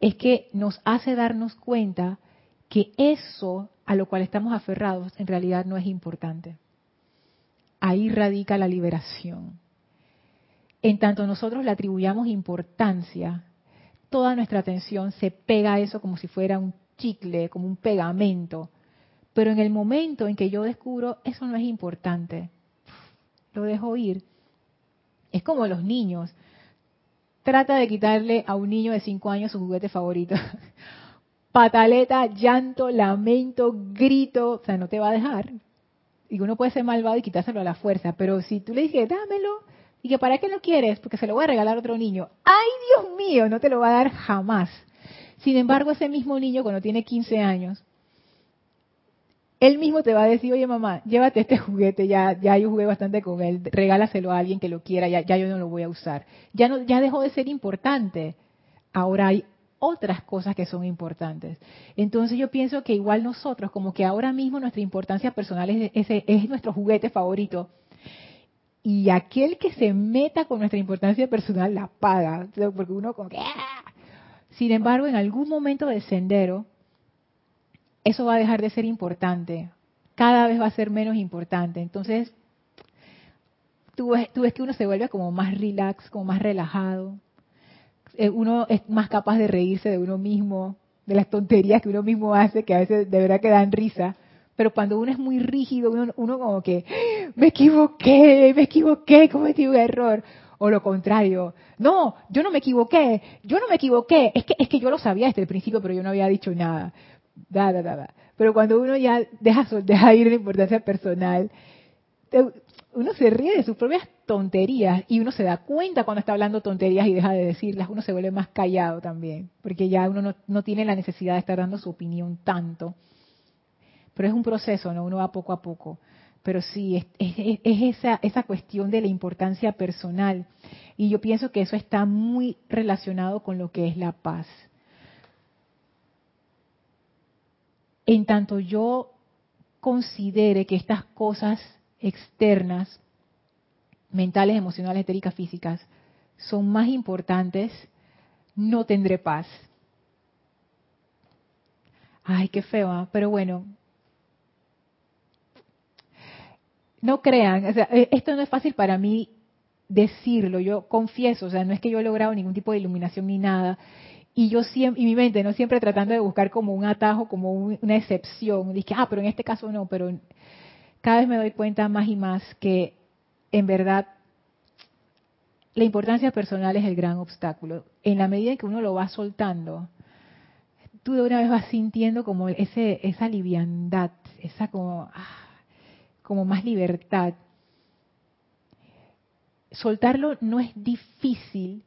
es que nos hace darnos cuenta que eso a lo cual estamos aferrados en realidad no es importante. Ahí radica la liberación. En tanto nosotros le atribuyamos importancia, toda nuestra atención se pega a eso como si fuera un chicle, como un pegamento. Pero en el momento en que yo descubro, eso no es importante, lo dejo ir. Es como los niños. Trata de quitarle a un niño de 5 años su juguete favorito. Pataleta, llanto, lamento, grito, o sea, no te va a dejar. Y uno puede ser malvado y quitárselo a la fuerza, pero si tú le dices, dámelo, y que para qué lo quieres, porque se lo voy a regalar a otro niño, ¡ay Dios mío! No te lo va a dar jamás. Sin embargo, ese mismo niño cuando tiene 15 años, él mismo te va a decir, oye mamá, llévate este juguete, ya, ya yo jugué bastante con él, regálaselo a alguien que lo quiera, ya, ya yo no lo voy a usar. Ya, no, ya dejó de ser importante. Ahora hay otras cosas que son importantes. Entonces yo pienso que igual nosotros, como que ahora mismo nuestra importancia personal es, es nuestro juguete favorito, y aquel que se meta con nuestra importancia personal la paga, porque uno como que... ¡ah! Sin embargo, en algún momento del sendero, eso va a dejar de ser importante, cada vez va a ser menos importante. Entonces, tú ves, ves que uno se vuelve como más relax, como más relajado, eh, uno es más capaz de reírse de uno mismo, de las tonterías que uno mismo hace, que a veces de verdad que dan risa. Pero cuando uno es muy rígido, uno, como que, me equivoqué, me equivoqué, cometí un error. O lo contrario, no, yo no me equivoqué, yo no me equivoqué, es que, es que yo lo sabía desde el principio, pero yo no había dicho nada. Da, da, da, Pero cuando uno ya deja, deja ir la importancia personal, uno se ríe de sus propias tonterías y uno se da cuenta cuando está hablando tonterías y deja de decirlas, uno se vuelve más callado también, porque ya uno no, tiene la necesidad de estar dando su opinión tanto. Pero es un proceso, ¿no? Uno va poco a poco. Pero sí, es, es, esa, esa cuestión de la importancia personal. Y yo pienso que eso está muy relacionado con lo que es la paz. En tanto yo considere que estas cosas externas, mentales, emocionales, etéricas, físicas, son más importantes, no tendré paz. Ay, qué feo, ¿ah? pero bueno. No crean, o sea, e, esto no es fácil para mí decirlo, yo confieso, o sea, no es que yo he logrado ningún tipo de iluminación ni nada, y yo siempre, y mi mente, no siempre tratando de buscar como un atajo, como una excepción, dije, ah, pero en este caso no, pero cada vez me doy cuenta más y más que en verdad la importancia personal es el gran obstáculo. En la medida en que uno lo va soltando, tú de una vez vas sintiendo como ese, esa liviandad, esa como, ah, como más libertad. Soltarlo no es difícil,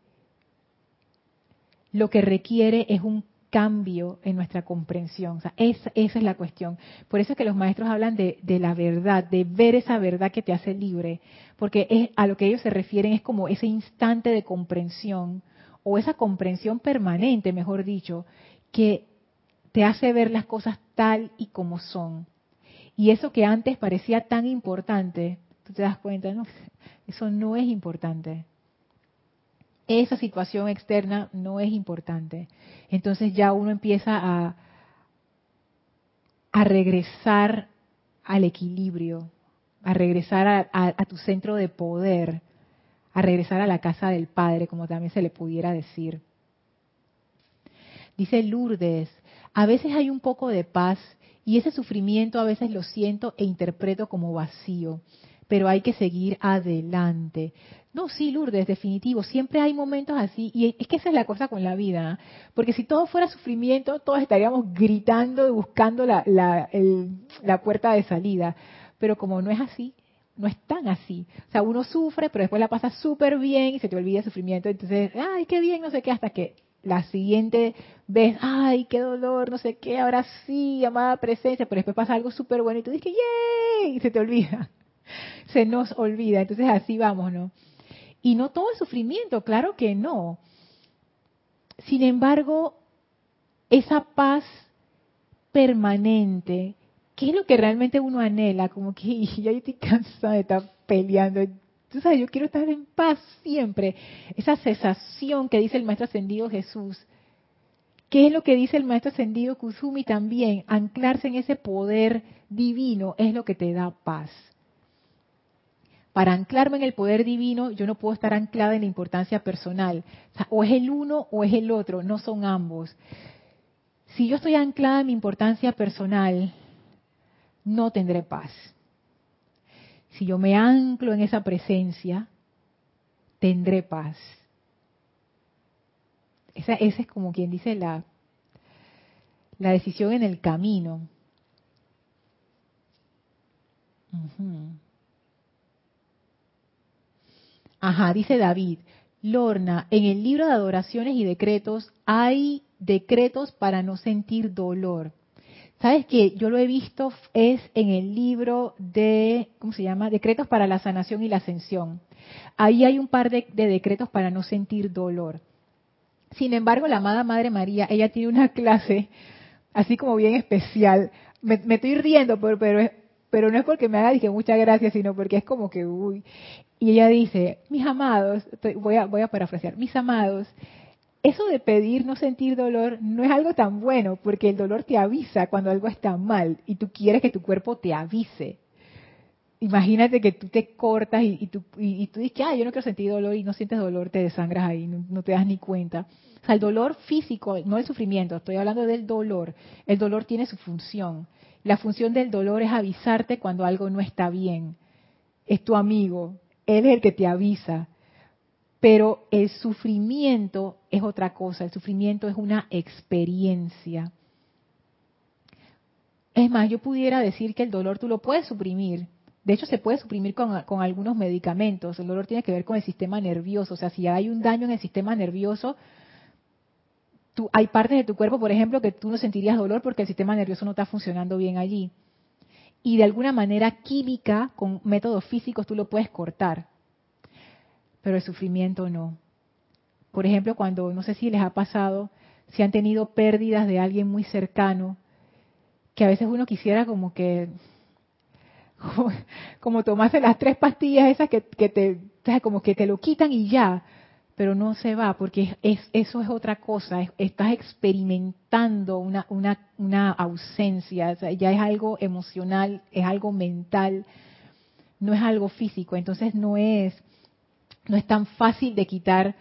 lo que requiere es un cambio en nuestra comprensión. O sea, esa, es la cuestión. Por eso es que los maestros hablan de, la verdad, de ver esa verdad que te hace libre, porque es, a lo que ellos se refieren es como ese instante de comprensión, o esa comprensión permanente, mejor dicho, que te hace ver las cosas tal y como son. Y eso que antes parecía tan importante, tú te das cuenta, no, eso no es importante esa situación externa no es importante. Entonces ya uno empieza a, a regresar al equilibrio, a regresar a, tu centro de poder, a regresar a la casa del Padre, como también se le pudiera decir. Dice Lourdes, a veces hay un poco de paz y ese sufrimiento a veces lo siento e interpreto como vacío, pero hay que seguir adelante. No, sí, Lourdes, definitivo. Siempre hay momentos así. Y es que esa es la cosa con la vida. Porque si todo fuera sufrimiento, todos estaríamos gritando y buscando la, la, puerta de salida. Pero como no es así, no es tan así. O sea, uno sufre, pero después la pasa súper bien y se te olvida el sufrimiento. Entonces, ay, qué bien, no sé qué, hasta que la siguiente vez, ay, qué dolor, no sé qué, ahora sí, amada presencia, pero después pasa algo súper bueno y tú dices, ¡yay! Y se te olvida. Se nos olvida. Entonces así vamos, ¿no? Y no todo es sufrimiento, claro que no. Sin embargo, esa paz permanente, ¿qué es lo que realmente uno anhela? Como que ya estoy cansada de estar peleando. Tú sabes, yo quiero estar en paz siempre. Esa cesación que dice el Maestro Ascendido Jesús. ¿Qué es lo que dice el Maestro Ascendido Kusumi también? Anclarse en ese poder divino es lo que te da paz para anclarme en el poder divino, yo no puedo estar anclada en la importancia personal. O, es el uno o es el otro, no son ambos. Si yo estoy anclada en mi importancia personal, no tendré paz. Si yo me anclo en esa presencia, tendré paz. Esa, es como quien dice la, la decisión en el camino. Ajá, dice David, Lorna, en el libro de adoraciones y decretos hay decretos para no sentir dolor. ¿Sabes qué? Yo lo he visto, es en el libro de, ¿cómo se llama? Decretos para la sanación y la ascensión. Ahí hay un par de, de decretos para no sentir dolor. Sin embargo, la amada Madre María, ella tiene una clase así como bien especial. Me, estoy riendo, pero, pero, pero, no es porque me haga dije muchas gracias, sino porque es como que, uy. Y ella dice, mis amados, voy a, voy a parafrasear, mis amados, eso de pedir no sentir dolor no es algo tan bueno, porque el dolor te avisa cuando algo está mal y tú quieres que tu cuerpo te avise. Imagínate que tú te cortas y, tú, y, tú dices, ah, yo no quiero sentir dolor y no sientes dolor, te desangras ahí, no, te das ni cuenta. O sea, el dolor físico, no el sufrimiento, estoy hablando del dolor. El dolor tiene su función. La función del dolor es avisarte cuando algo no está bien. Es tu amigo, él es el que te avisa. Pero el sufrimiento es otra cosa, el sufrimiento es una experiencia. Es más, yo pudiera decir que el dolor tú lo puedes suprimir. De hecho, se puede suprimir con, algunos medicamentos. El dolor tiene que ver con el sistema nervioso. O sea, si hay un daño en el sistema nervioso, hay partes de tu cuerpo, por ejemplo, que tú no sentirías dolor porque el sistema nervioso no está funcionando bien allí. Y de alguna manera química, con métodos físicos, tú lo puedes cortar pero el sufrimiento no. Por ejemplo, cuando, no sé si les ha pasado, si han tenido pérdidas de alguien muy cercano, que a veces uno quisiera como que, como, tomarse las tres pastillas esas que, te, como que te lo quitan y ya, pero no se va, porque es, eso es otra cosa, estás experimentando una, una, ausencia, ya es algo emocional, es algo mental, no es algo físico, entonces no es no es tan fácil de quitar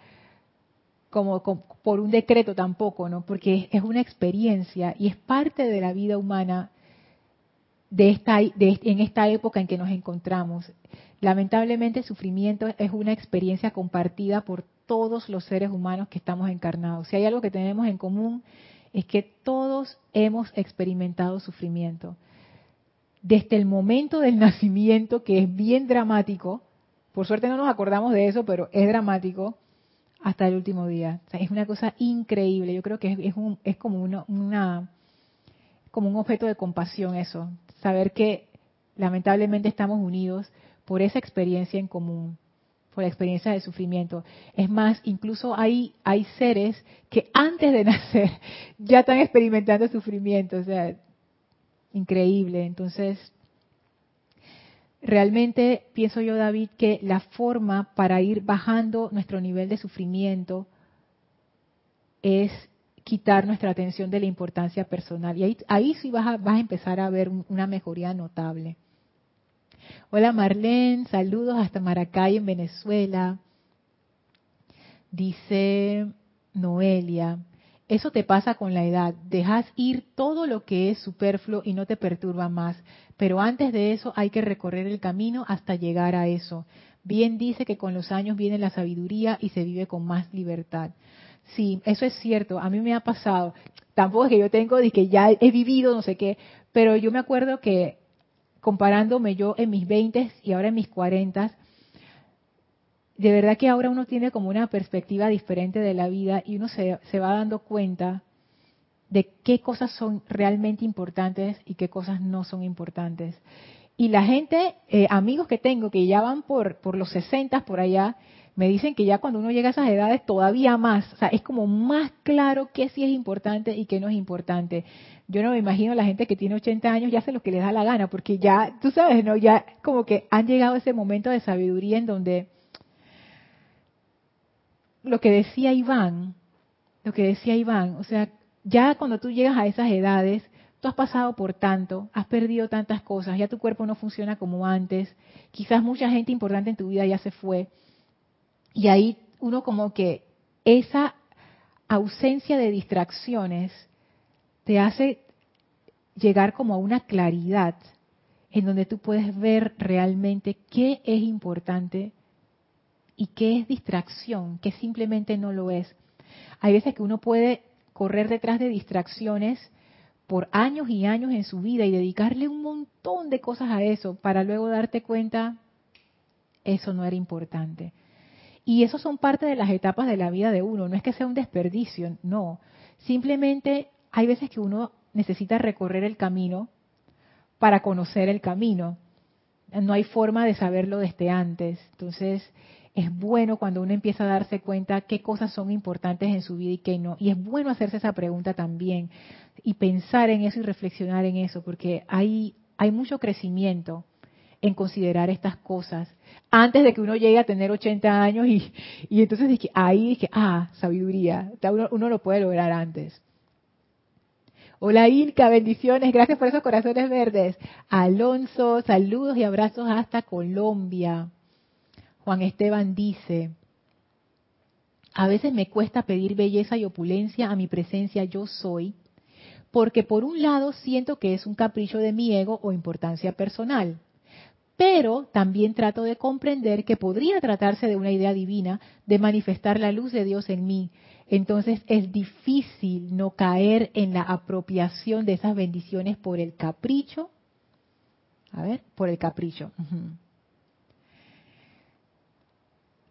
como, por un decreto tampoco, ¿no? Porque es, una experiencia y es parte de la vida humana de esta, en esta época en que nos encontramos. Lamentablemente el sufrimiento es una experiencia compartida por todos los seres humanos que estamos encarnados. Si hay algo que tenemos en común es que todos hemos experimentado sufrimiento. Desde el momento del nacimiento, que es bien dramático, por suerte no nos acordamos de eso, pero es dramático hasta el último día. es una cosa increíble. Yo creo que es, es, como una, como un objeto de compasión eso, saber que lamentablemente estamos unidos por esa experiencia en común, por la experiencia de sufrimiento. Es más, incluso hay, hay seres que antes de nacer ya están experimentando sufrimiento, o sea, increíble. Entonces, Realmente pienso yo, David, que la forma para ir bajando nuestro nivel de sufrimiento es quitar nuestra atención de la importancia personal. Y ahí, ahí sí vas a, vas a empezar a ver una mejoría notable. Hola Marlene, saludos hasta Maracay en Venezuela. Dice Noelia, eso te pasa con la edad, dejas ir todo lo que es superfluo y no te perturba más, pero antes de eso hay que recorrer el camino hasta llegar a eso. Bien dice que con los años viene la sabiduría y se vive con más libertad. Sí, eso es cierto, a mí me ha pasado. Tampoco es que yo tengo de que ya he vivido no sé qué, pero yo me acuerdo que comparándome yo en mis 20 y ahora en mis 40, de verdad que ahora uno tiene como una perspectiva diferente de la vida y uno se, va dando cuenta de qué cosas son realmente importantes y qué cosas no son importantes. Y la gente, eh, amigos que tengo que ya van por, por los 60 por allá, me dicen que ya cuando uno llega a esas edades todavía más, o sea, es como más claro qué sí es importante y qué no es importante. Yo no me imagino la gente que tiene 80 años ya hace lo que les da la gana, porque ya, tú sabes, ¿no? Ya como que han llegado a ese momento de sabiduría en donde lo que decía Iván, lo que decía Iván, o sea, ya cuando tú llegas a esas edades, tú has pasado por tanto, has perdido tantas cosas, ya tu cuerpo no funciona como antes, quizás mucha gente importante en tu vida ya se fue, y ahí uno como que esa ausencia de distracciones te hace llegar como a una claridad en donde tú puedes ver realmente qué es importante y qué es distracción, que simplemente no lo es. Hay veces que uno puede correr detrás de distracciones por años y años en su vida y dedicarle un montón de cosas a eso para luego darte cuenta, eso no era importante. Y eso son parte de las etapas de la vida de uno, no es que sea un desperdicio, no. Simplemente hay veces que uno necesita recorrer el camino para conocer el camino. No hay forma de saberlo desde antes. Entonces, es bueno cuando uno empieza a darse cuenta qué cosas son importantes en su vida y qué no. Y es bueno hacerse esa pregunta también y pensar en eso y reflexionar en eso, porque hay, hay mucho crecimiento en considerar estas cosas antes de que uno llegue a tener 80 años y, y entonces dije, ahí dije, ah, sabiduría, uno, uno lo puede lograr antes. Hola Ilka, bendiciones, gracias por esos corazones verdes. Alonso, saludos y abrazos hasta Colombia. Juan Esteban dice, a veces me cuesta pedir belleza y opulencia a mi presencia yo soy, porque por un lado siento que es un capricho de mi ego o importancia personal, pero también trato de comprender que podría tratarse de una idea divina de manifestar la luz de Dios en mí. Entonces es difícil no caer en la apropiación de esas bendiciones por el capricho. A ver, por el capricho.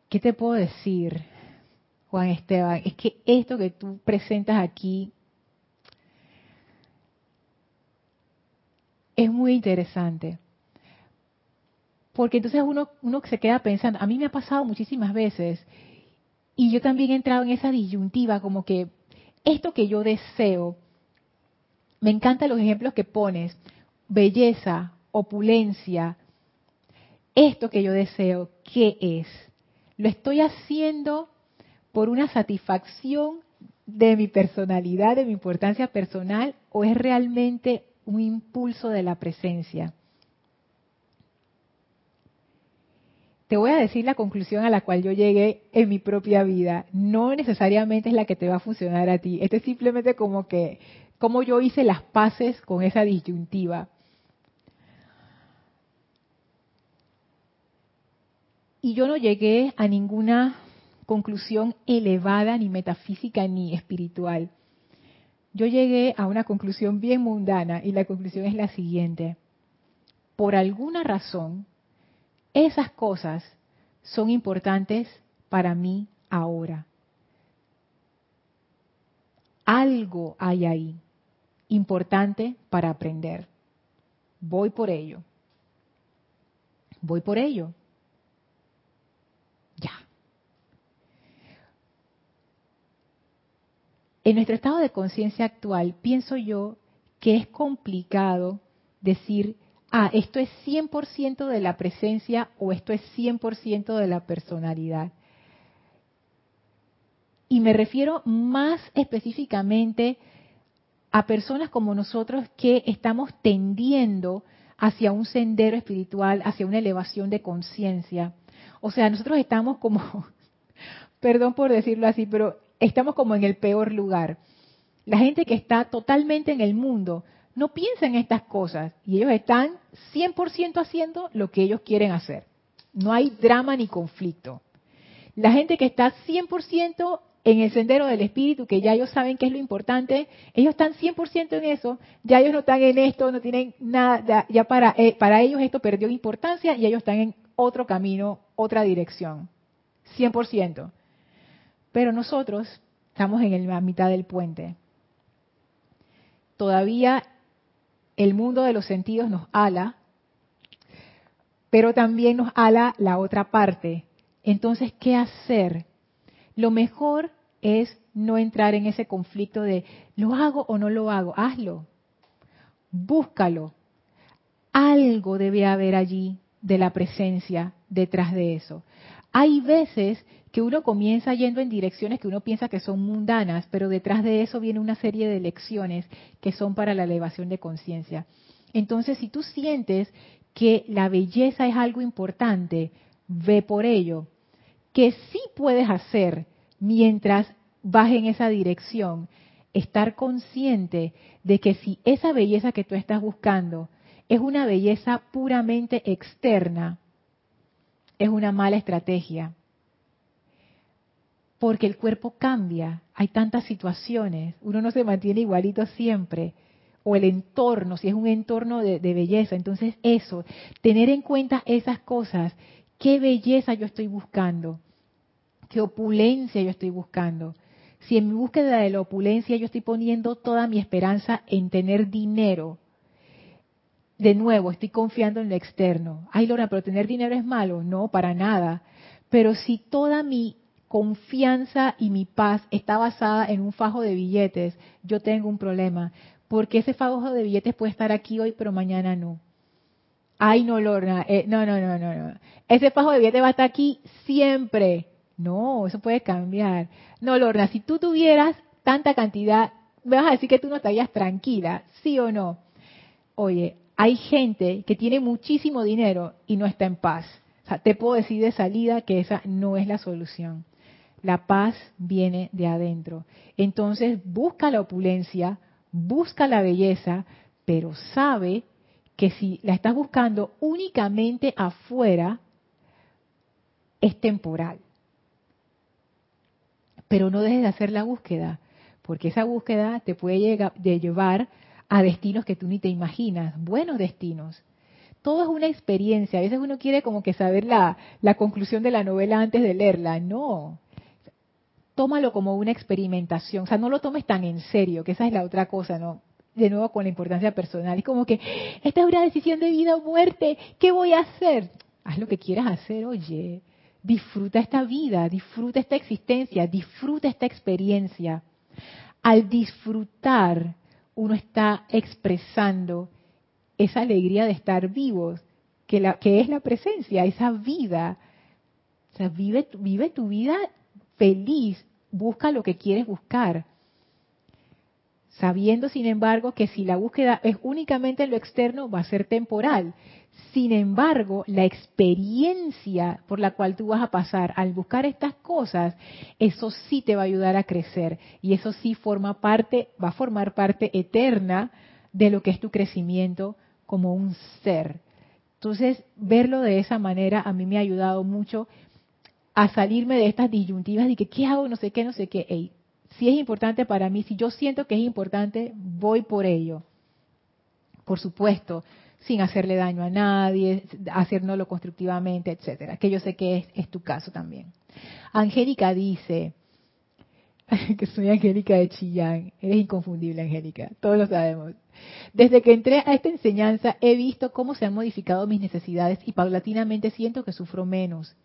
¿Qué te puedo decir, Juan Esteban? Es que esto que tú presentas aquí es muy interesante. Porque entonces uno, uno se queda pensando, a mí me ha pasado muchísimas veces, y yo también he entrado en esa disyuntiva, como que esto que yo deseo, me encantan los ejemplos que pones, belleza, opulencia, esto que yo deseo, ¿qué es? ¿Lo estoy haciendo por una satisfacción de mi personalidad, de mi importancia personal, o es realmente un impulso de la presencia? Te voy a decir la conclusión a la cual yo llegué en mi propia vida. No necesariamente es la que te va a funcionar a ti. Esto es simplemente como que, como yo hice las paces con esa disyuntiva. Y yo no llegué a ninguna conclusión elevada, ni metafísica, ni espiritual. Yo llegué a una conclusión bien mundana y la conclusión es la siguiente. Por alguna razón, esas cosas son importantes para mí ahora. Algo hay ahí importante para aprender. Voy por ello. Voy por ello. En nuestro estado de conciencia actual, pienso yo que es complicado decir, ah, esto es 100% de la presencia o esto es 100% de la personalidad. Y me refiero más específicamente a personas como nosotros que estamos tendiendo hacia un sendero espiritual, hacia una elevación de conciencia. O sea, nosotros estamos como, perdón por decirlo así, pero estamos como en el peor lugar. La gente que está totalmente en el mundo no piensa en estas cosas y ellos están 100% haciendo lo que ellos quieren hacer. No hay drama ni conflicto. La gente que está 100% en el sendero del espíritu, que ya ellos saben qué es lo importante, ellos están 100% en eso, ya ellos no están en esto, no tienen nada, ya para, eh, para ellos esto perdió importancia y ellos están en otro camino, otra dirección. 100%. Pero nosotros estamos en la mitad del puente. Todavía el mundo de los sentidos nos ala, pero también nos ala la otra parte. Entonces, ¿qué hacer? Lo mejor es no entrar en ese conflicto de ¿lo hago o no lo hago? Hazlo. Búscalo. Algo debe haber allí de la presencia detrás de eso. Hay veces que uno comienza yendo en direcciones que uno piensa que son mundanas, pero detrás de eso viene una serie de lecciones que son para la elevación de conciencia. Entonces, si tú sientes que la belleza es algo importante, ve por ello. Que sí puedes hacer mientras vas en esa dirección, estar consciente de que si esa belleza que tú estás buscando es una belleza puramente externa, es una mala estrategia. Porque el cuerpo cambia, hay tantas situaciones, uno no se mantiene igualito siempre. O el entorno, si es un entorno de, belleza. Entonces eso, tener en cuenta esas cosas, qué belleza yo estoy buscando, qué opulencia yo estoy buscando. Si en mi búsqueda de la opulencia yo estoy poniendo toda mi esperanza en tener dinero, de nuevo, estoy confiando en lo externo. Ay, Lorna, pero tener dinero es malo. No, para nada. Pero si toda mi confianza y mi paz está basada en un fajo de billetes, yo tengo un problema, porque ese fajo de billetes puede estar aquí hoy, pero mañana no. Ay, no, Lorna, eh, no, no, no, no, no. Ese fajo de billetes va a estar aquí siempre. No, eso puede cambiar. No, Lorna, si tú tuvieras tanta cantidad, me vas a decir que tú no estarías tranquila, ¿sí o no? Oye, hay gente que tiene muchísimo dinero y no está en paz. O sea, te puedo decir de salida que esa no es la solución. La paz viene de adentro. Entonces busca la opulencia, busca la belleza, pero sabe que si la estás buscando únicamente afuera, es temporal. Pero no dejes de hacer la búsqueda, porque esa búsqueda te puede llegar, de llevar a destinos que tú ni te imaginas, buenos destinos. Todo es una experiencia. A veces uno quiere como que saber la, conclusión de la novela antes de leerla. No, tómalo como una experimentación, o sea, no lo tomes tan en serio, que esa es la otra cosa, ¿no? De nuevo con la importancia personal, es como que, esta es una decisión de vida o muerte, ¿qué voy a hacer? Haz lo que quieras hacer, oye, disfruta esta vida, disfruta esta existencia, disfruta esta experiencia. Al disfrutar, uno está expresando esa alegría de estar vivos, que, la, que es la presencia, esa vida. O sea, vive, vive tu vida feliz, busca lo que quieres buscar. Sabiendo, sin embargo, que si la búsqueda es únicamente en lo externo, va a ser temporal. Sin embargo, la experiencia por la cual tú vas a pasar al buscar estas cosas, eso sí te va a ayudar a crecer y eso sí forma parte, va a formar parte eterna de lo que es tu crecimiento como un ser. Entonces, verlo de esa manera a mí me ha ayudado mucho a salirme de estas disyuntivas de que qué hago, no sé qué, no sé qué. si es importante para mí, si yo siento que es importante, voy por ello. Por supuesto, sin hacerle daño a nadie, hacernoslo constructivamente, etcétera. Que yo sé que es, es tu caso también. Angélica dice, que soy Angélica de Chillán. Eres inconfundible, Angélica. Todos lo sabemos. Desde que entré a esta enseñanza he visto cómo se han modificado mis necesidades y paulatinamente siento que sufro menos.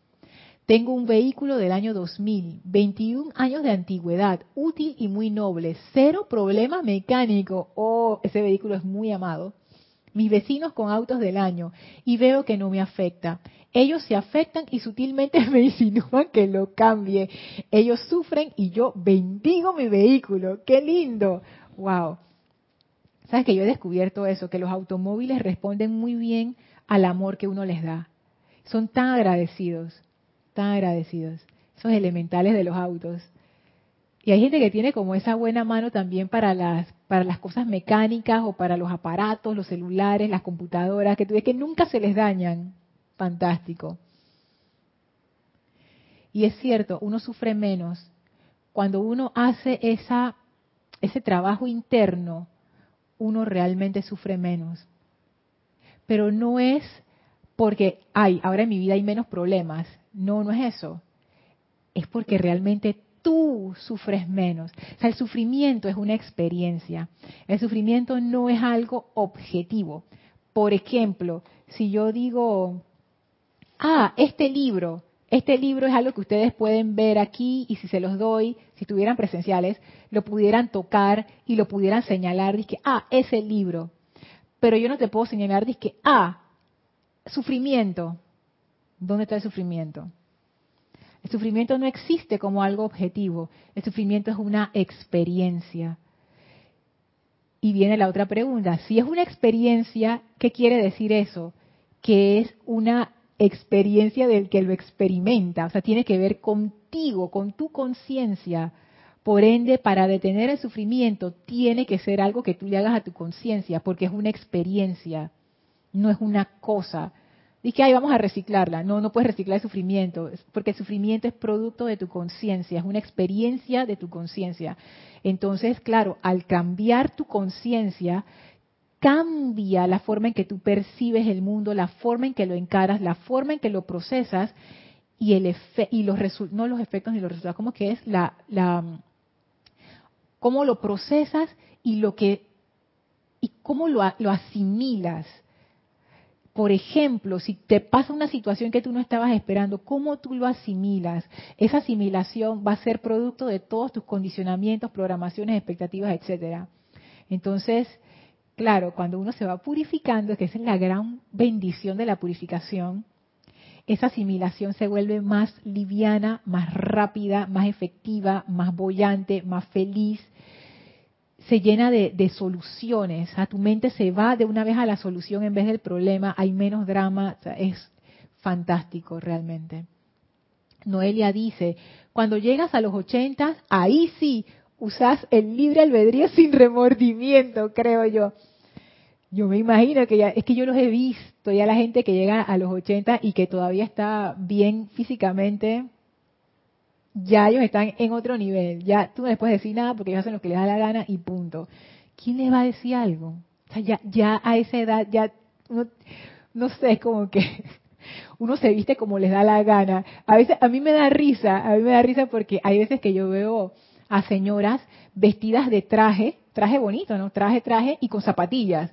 Tengo un vehículo del año 2000, 21 años de antigüedad, útil y muy noble, cero problema mecánico. Oh, ese vehículo es muy amado. Mis vecinos con autos del año y veo que no me afecta. Ellos se afectan y sutilmente me insinúan que lo cambie. Ellos sufren y yo bendigo mi vehículo. ¡Qué lindo! ¡Wow! ¿Sabes que yo he descubierto eso? Que los automóviles responden muy bien al amor que uno les da. Son tan agradecidos tan agradecidos, esos elementales de los autos. Y hay gente que tiene como esa buena mano también para las para las cosas mecánicas o para los aparatos, los celulares, las computadoras, que que nunca se les dañan. Fantástico. Y es cierto, uno sufre menos cuando uno hace ese trabajo interno, uno realmente sufre menos. Pero no es porque, ay, ahora en mi vida hay menos problemas. No, no es eso. Es porque realmente tú sufres menos. O sea, el sufrimiento es una experiencia. El sufrimiento no es algo objetivo. Por ejemplo, si yo digo, ah, este libro, este libro es algo que ustedes pueden ver aquí y si se los doy, si estuvieran presenciales, lo pudieran tocar y lo pudieran señalar, que ah, ese libro. Pero yo no te puedo señalar, que ah, sufrimiento. ¿Dónde está el sufrimiento? El sufrimiento no existe como algo objetivo. El sufrimiento es una experiencia. Y viene la otra pregunta. Si es una experiencia, ¿qué quiere decir eso? Que es una experiencia del que lo experimenta. O sea, tiene que ver contigo, con tu conciencia. Por ende, para detener el sufrimiento, tiene que ser algo que tú le hagas a tu conciencia, porque es una experiencia, no es una cosa. Dije, ay, vamos a reciclarla. No, no puedes reciclar el sufrimiento, porque el sufrimiento es producto de tu conciencia, es una experiencia de tu conciencia. Entonces, claro, al cambiar tu conciencia, cambia la forma en que tú percibes el mundo, la forma en que lo encaras, la forma en que lo procesas y el y los no los efectos ni los resultados, como que es la, la cómo lo procesas y lo que y cómo lo, lo asimilas por ejemplo, si te pasa una situación que tú no estabas esperando, ¿cómo tú lo asimilas? Esa asimilación va a ser producto de todos tus condicionamientos, programaciones, expectativas, etcétera. Entonces, claro, cuando uno se va purificando, que esa es la gran bendición de la purificación, esa asimilación se vuelve más liviana, más rápida, más efectiva, más bollante, más feliz, se llena de, soluciones. A tu mente se va de una vez a la solución en vez del problema, hay menos drama, es fantástico realmente. Noelia dice, cuando llegas a los 80, ahí sí usas el libre albedrío sin remordimiento, creo yo. Yo me imagino que ya, es que yo los he visto, ya la gente que llega a los 80 y que todavía está bien físicamente, ya ellos están en otro nivel. Ya tú no les puedes decir nada porque ellos hacen lo que les da la gana y punto. ¿Quién les va a decir algo? O sea, ya, ya a esa edad, ya, no, no sé, es como que uno se viste como les da la gana. A veces, a mí me da risa, a mí me da risa porque hay veces que yo veo a señoras vestidas de traje, traje bonito, ¿no? Traje, traje y con zapatillas.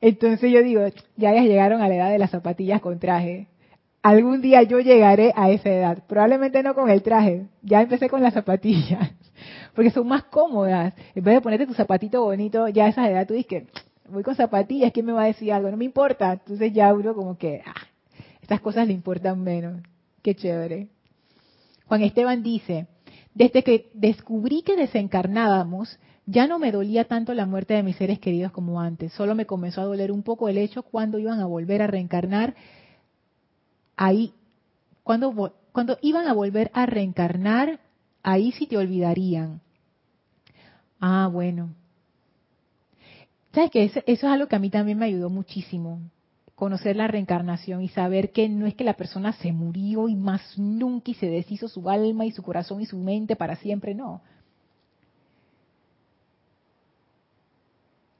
Entonces yo digo, ya ellas llegaron a la edad de las zapatillas con traje algún día yo llegaré a esa edad. Probablemente no con el traje, ya empecé con las zapatillas, porque son más cómodas. En vez de ponerte tu zapatito bonito, ya a esa edad tú dices que voy con zapatillas, ¿quién me va a decir algo? No me importa. Entonces ya uno como que, ah, estas cosas le importan menos. Qué chévere. Juan Esteban dice, desde que descubrí que desencarnábamos, ya no me dolía tanto la muerte de mis seres queridos como antes. Solo me comenzó a doler un poco el hecho cuando iban a volver a reencarnar ahí, cuando, cuando iban a volver a reencarnar, ahí sí te olvidarían. Ah, bueno. ¿Sabes qué? Eso, eso es algo que a mí también me ayudó muchísimo. Conocer la reencarnación y saber que no es que la persona se murió y más nunca y se deshizo su alma y su corazón y su mente para siempre, no.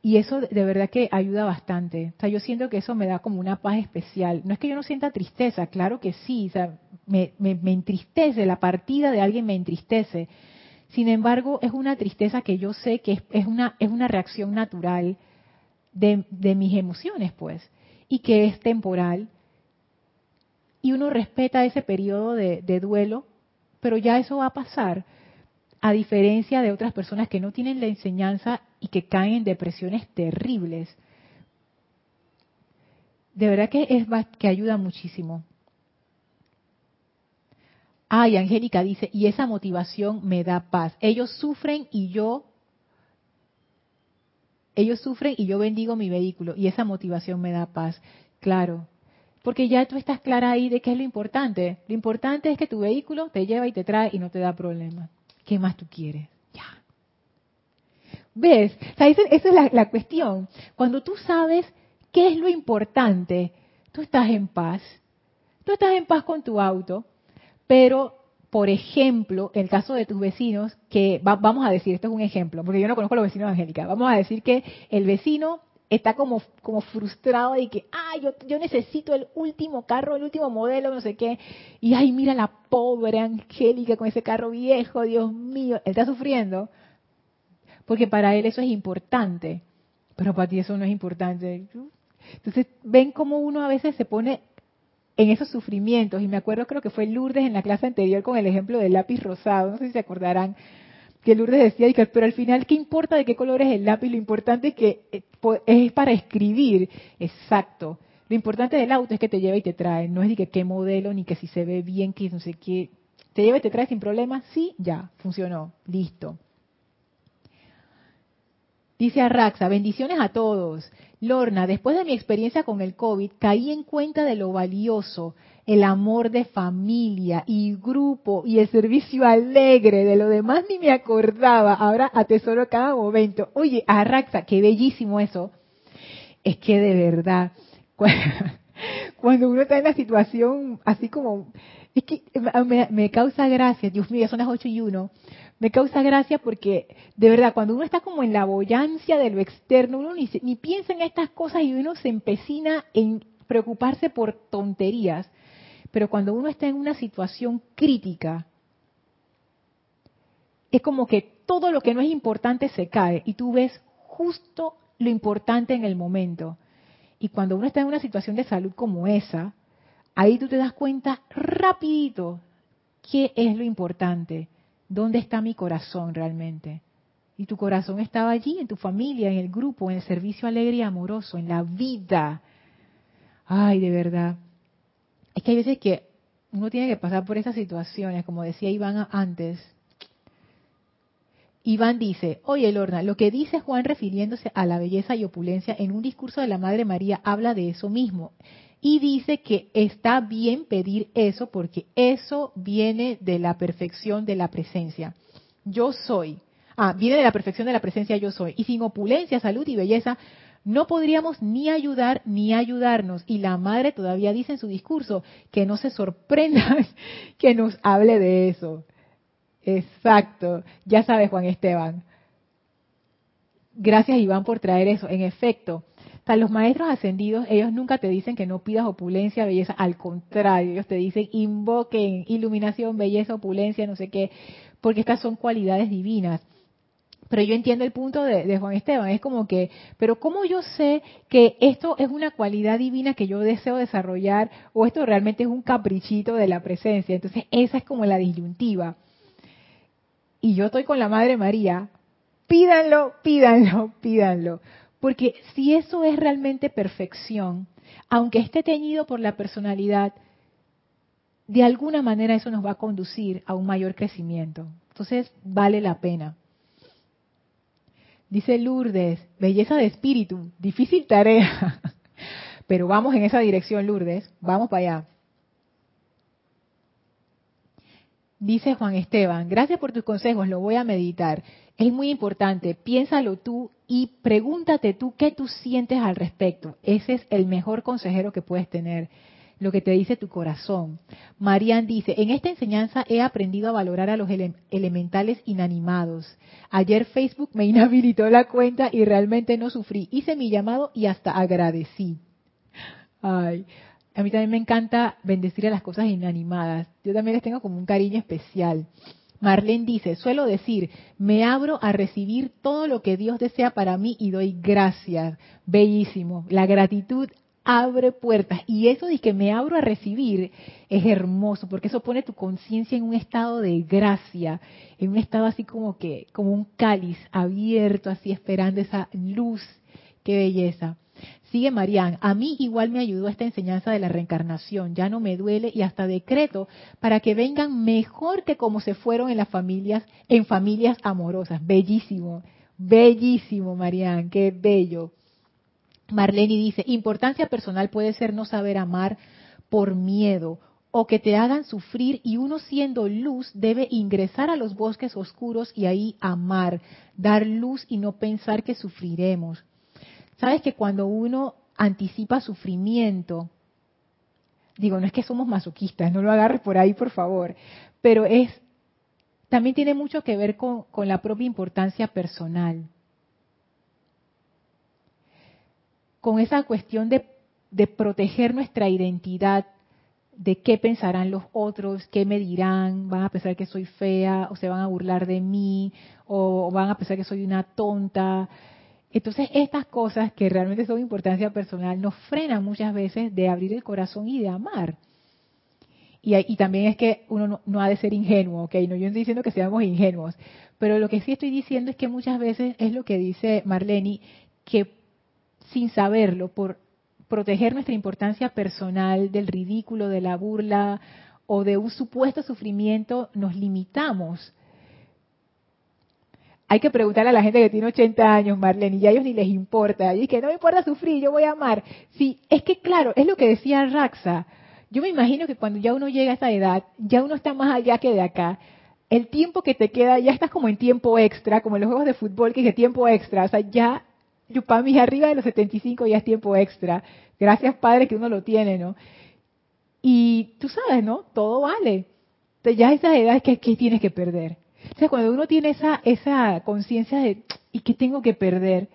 Y eso de verdad que ayuda bastante. O sea, yo siento que eso me da como una paz especial. No es que yo no sienta tristeza, claro que sí. O sea, me, entristece, la partida de alguien me entristece. Sin embargo, es una tristeza que yo sé que es, una, es una reacción natural de, mis emociones, pues, y que es temporal. Y uno respeta ese periodo de duelo, pero ya eso va a pasar a diferencia de otras personas que no tienen la enseñanza y que caen en depresiones terribles. De verdad que es que ayuda muchísimo. Ay, Angélica dice, y esa motivación me da paz. Ellos sufren y yo ellos sufren y yo bendigo mi vehículo y esa motivación me da paz. Claro, porque ya tú estás clara ahí de qué es lo importante. Lo importante es que tu vehículo te lleva y te trae y no te da problemas. ¿Qué más tú quieres? Ya. ¿Ves? esa, es la, la cuestión. Cuando tú sabes qué es lo importante, tú estás en paz. Tú estás en paz con tu auto, pero por ejemplo, el caso de tus vecinos, que vamos a decir, esto es un ejemplo, porque yo no conozco a los vecinos de Angélica, vamos a decir que el vecino está como, como frustrado y que, ay, yo, yo necesito el último carro, el último modelo, no sé qué. Y, ay, mira la pobre Angélica con ese carro viejo, Dios mío. Él está sufriendo porque para él eso es importante, pero para ti eso no es importante. Entonces, ven cómo uno a veces se pone en esos sufrimientos. Y me acuerdo, creo que fue Lourdes en la clase anterior con el ejemplo del lápiz rosado, no sé si se acordarán que Lourdes decía, pero al final, ¿qué importa de qué color es el lápiz? Lo importante es que eh, es para escribir. Exacto. Lo importante del auto es que te lleva y te trae. No es de que qué modelo, ni que si se ve bien, que no sé qué. Te lleva y te trae sin problema. Sí, ya, funcionó. Listo. Dice Arraxa, bendiciones a todos. Lorna, después de mi experiencia con el COVID, caí en cuenta de lo valioso el amor de familia y grupo y el servicio alegre, de lo demás ni me acordaba, ahora atesoro cada momento. Oye, Arraxa, qué bellísimo eso. Es que de verdad, cuando uno está en la situación así como, es que me, causa gracia, Dios mío, son las ocho y uno, me causa gracia porque de verdad cuando uno está como en la boyancia de lo externo, uno ni, ni piensa en estas cosas y uno se empecina en preocuparse por tonterías. Pero cuando uno está en una situación crítica, es como que todo lo que no es importante se cae y tú ves justo lo importante en el momento. Y cuando uno está en una situación de salud como esa, ahí tú te das cuenta rapidito qué es lo importante, dónde está mi corazón realmente. Y tu corazón estaba allí, en tu familia, en el grupo, en el servicio alegre y amoroso, en la vida. Ay, de verdad. Es que hay veces que uno tiene que pasar por esas situaciones, como decía Iván antes. Iván dice, oye Lorna, lo que dice Juan refiriéndose a la belleza y opulencia en un discurso de la Madre María habla de eso mismo. Y dice que está bien pedir eso porque eso viene de la perfección de la presencia. Yo soy. Ah, viene de la perfección de la presencia yo soy. Y sin opulencia, salud y belleza no podríamos ni ayudar ni ayudarnos. Y la madre todavía dice en su discurso que no se sorprendan que nos hable de eso. Exacto. Ya sabes, Juan Esteban. Gracias, Iván, por traer eso. En efecto, los maestros ascendidos, ellos nunca te dicen que no pidas opulencia, belleza. Al contrario, ellos te dicen invoquen iluminación, belleza, opulencia, no sé qué, porque estas son cualidades divinas. Pero yo entiendo el punto de, Juan Esteban, es como que, pero ¿cómo yo sé que esto es una cualidad divina que yo deseo desarrollar o esto realmente es un caprichito de la presencia? Entonces esa es como la disyuntiva. Y yo estoy con la Madre María, pídanlo, pídanlo, pídanlo. Porque si eso es realmente perfección, aunque esté teñido por la personalidad, de alguna manera eso nos va a conducir a un mayor crecimiento. Entonces vale la pena. Dice Lourdes, belleza de espíritu, difícil tarea. Pero vamos en esa dirección, Lourdes, vamos para allá. Dice Juan Esteban, gracias por tus consejos, lo voy a meditar. Es muy importante, piénsalo tú y pregúntate tú qué tú sientes al respecto. Ese es el mejor consejero que puedes tener lo que te dice tu corazón. Marian dice, en esta enseñanza he aprendido a valorar a los elementales inanimados. Ayer Facebook me inhabilitó la cuenta y realmente no sufrí. Hice mi llamado y hasta agradecí. Ay, a mí también me encanta bendecir a las cosas inanimadas. Yo también les tengo como un cariño especial. Marlene dice, suelo decir, me abro a recibir todo lo que Dios desea para mí y doy gracias. Bellísimo. La gratitud abre puertas. Y eso de que me abro a recibir es hermoso, porque eso pone tu conciencia en un estado de gracia, en un estado así como que, como un cáliz abierto, así esperando esa luz. Qué belleza. Sigue Marian, a mí igual me ayudó esta enseñanza de la reencarnación, ya no me duele y hasta decreto para que vengan mejor que como se fueron en las familias, en familias amorosas. Bellísimo, bellísimo Marian, qué bello. Marlene dice, importancia personal puede ser no saber amar por miedo o que te hagan sufrir y uno siendo luz debe ingresar a los bosques oscuros y ahí amar, dar luz y no pensar que sufriremos. Sabes que cuando uno anticipa sufrimiento, digo, no es que somos masoquistas, no lo agarres por ahí, por favor, pero es, también tiene mucho que ver con, la propia importancia personal. con esa cuestión de, proteger nuestra identidad, de qué pensarán los otros, qué me dirán, van a pensar que soy fea, o se van a burlar de mí, o van a pensar que soy una tonta. Entonces, estas cosas que realmente son de importancia personal nos frenan muchas veces de abrir el corazón y de amar. Y, también es que uno no, ha de ser ingenuo, ¿ok? No, yo no estoy diciendo que seamos ingenuos, pero lo que sí estoy diciendo es que muchas veces es lo que dice Marlene, que sin saberlo, por proteger nuestra importancia personal del ridículo, de la burla o de un supuesto sufrimiento, nos limitamos. Hay que preguntarle a la gente que tiene 80 años, Marlene, y a ellos ni les importa. Y que no me importa sufrir, yo voy a amar. Sí, es que claro, es lo que decía Raxa. Yo me imagino que cuando ya uno llega a esa edad, ya uno está más allá que de acá. El tiempo que te queda, ya estás como en tiempo extra, como en los juegos de fútbol, que es tiempo extra. O sea, ya Yupami, arriba de los 75 ya es tiempo extra. Gracias, Padre, que uno lo tiene, ¿no? Y tú sabes, ¿no? Todo vale. Entonces ya esa edad que, ¿qué tienes que perder? O sea, cuando uno tiene esa, esa conciencia de, ¿y qué tengo que perder?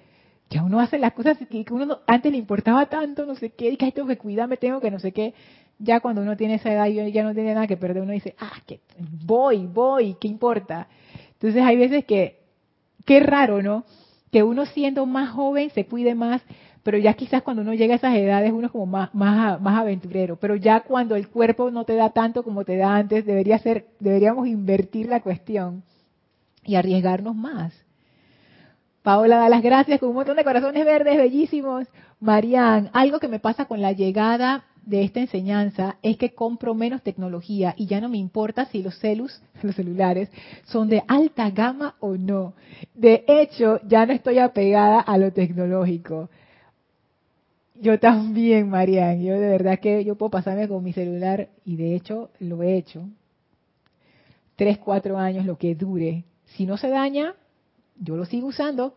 Ya uno hace las cosas que uno antes le importaba tanto, no sé qué, y que tengo que cuidarme, tengo que no sé qué. Ya cuando uno tiene esa edad y ya no tiene nada que perder, uno dice, ah, que voy, voy, ¿qué importa? Entonces hay veces que, qué raro, ¿no? que uno siendo más joven se cuide más, pero ya quizás cuando uno llega a esas edades uno es como más, más, más aventurero, pero ya cuando el cuerpo no te da tanto como te da antes, debería ser, deberíamos invertir la cuestión y arriesgarnos más. Paola da las gracias con un montón de corazones verdes bellísimos. Marian, algo que me pasa con la llegada de esta enseñanza es que compro menos tecnología y ya no me importa si los celus, los celulares, son de alta gama o no. De hecho, ya no estoy apegada a lo tecnológico. Yo también, Marian. Yo de verdad que yo puedo pasarme con mi celular y de hecho lo he hecho. Tres, cuatro años, lo que dure. Si no se daña, yo lo sigo usando.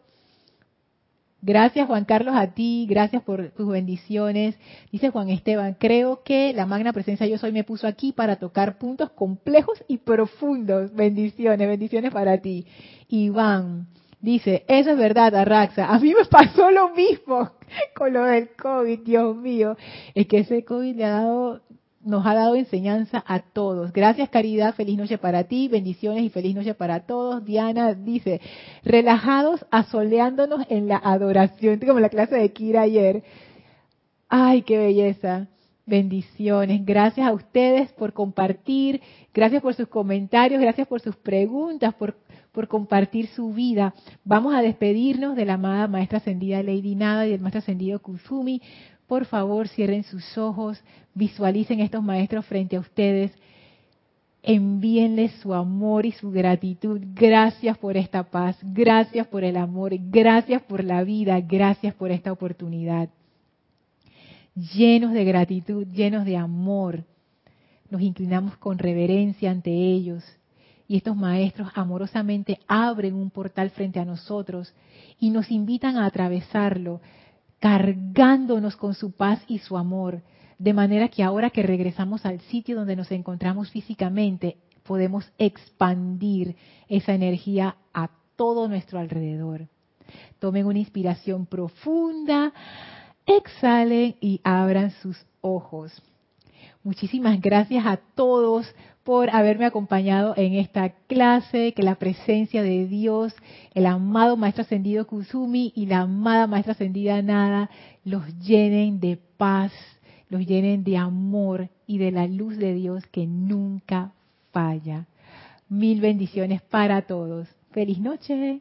Gracias Juan Carlos a ti, gracias por tus bendiciones. Dice Juan Esteban, creo que la magna presencia yo soy me puso aquí para tocar puntos complejos y profundos. Bendiciones, bendiciones para ti. Iván dice, eso es verdad, Arraxa. A mí me pasó lo mismo con lo del COVID, Dios mío. Es que ese COVID le ha dado nos ha dado enseñanza a todos. Gracias, Caridad. Feliz noche para ti. Bendiciones y feliz noche para todos. Diana dice, relajados, asoleándonos en la adoración. Como la clase de Kira ayer. Ay, qué belleza. Bendiciones. Gracias a ustedes por compartir. Gracias por sus comentarios. Gracias por sus preguntas, por, por compartir su vida. Vamos a despedirnos de la amada Maestra Ascendida Lady Nada y del Maestro Ascendido Kusumi por favor cierren sus ojos, visualicen estos maestros frente a ustedes, envíenles su amor y su gratitud. Gracias por esta paz, gracias por el amor, gracias por la vida, gracias por esta oportunidad. Llenos de gratitud, llenos de amor, nos inclinamos con reverencia ante ellos. Y estos maestros amorosamente abren un portal frente a nosotros y nos invitan a atravesarlo, cargándonos con su paz y su amor, de manera que ahora que regresamos al sitio donde nos encontramos físicamente, podemos expandir esa energía a todo nuestro alrededor. Tomen una inspiración profunda, exhalen y abran sus ojos. Muchísimas gracias a todos por haberme acompañado en esta clase, que la presencia de Dios, el amado Maestro Ascendido Kusumi y la amada Maestra Ascendida Nada los llenen de paz, los llenen de amor y de la luz de Dios que nunca falla. Mil bendiciones para todos. Feliz noche.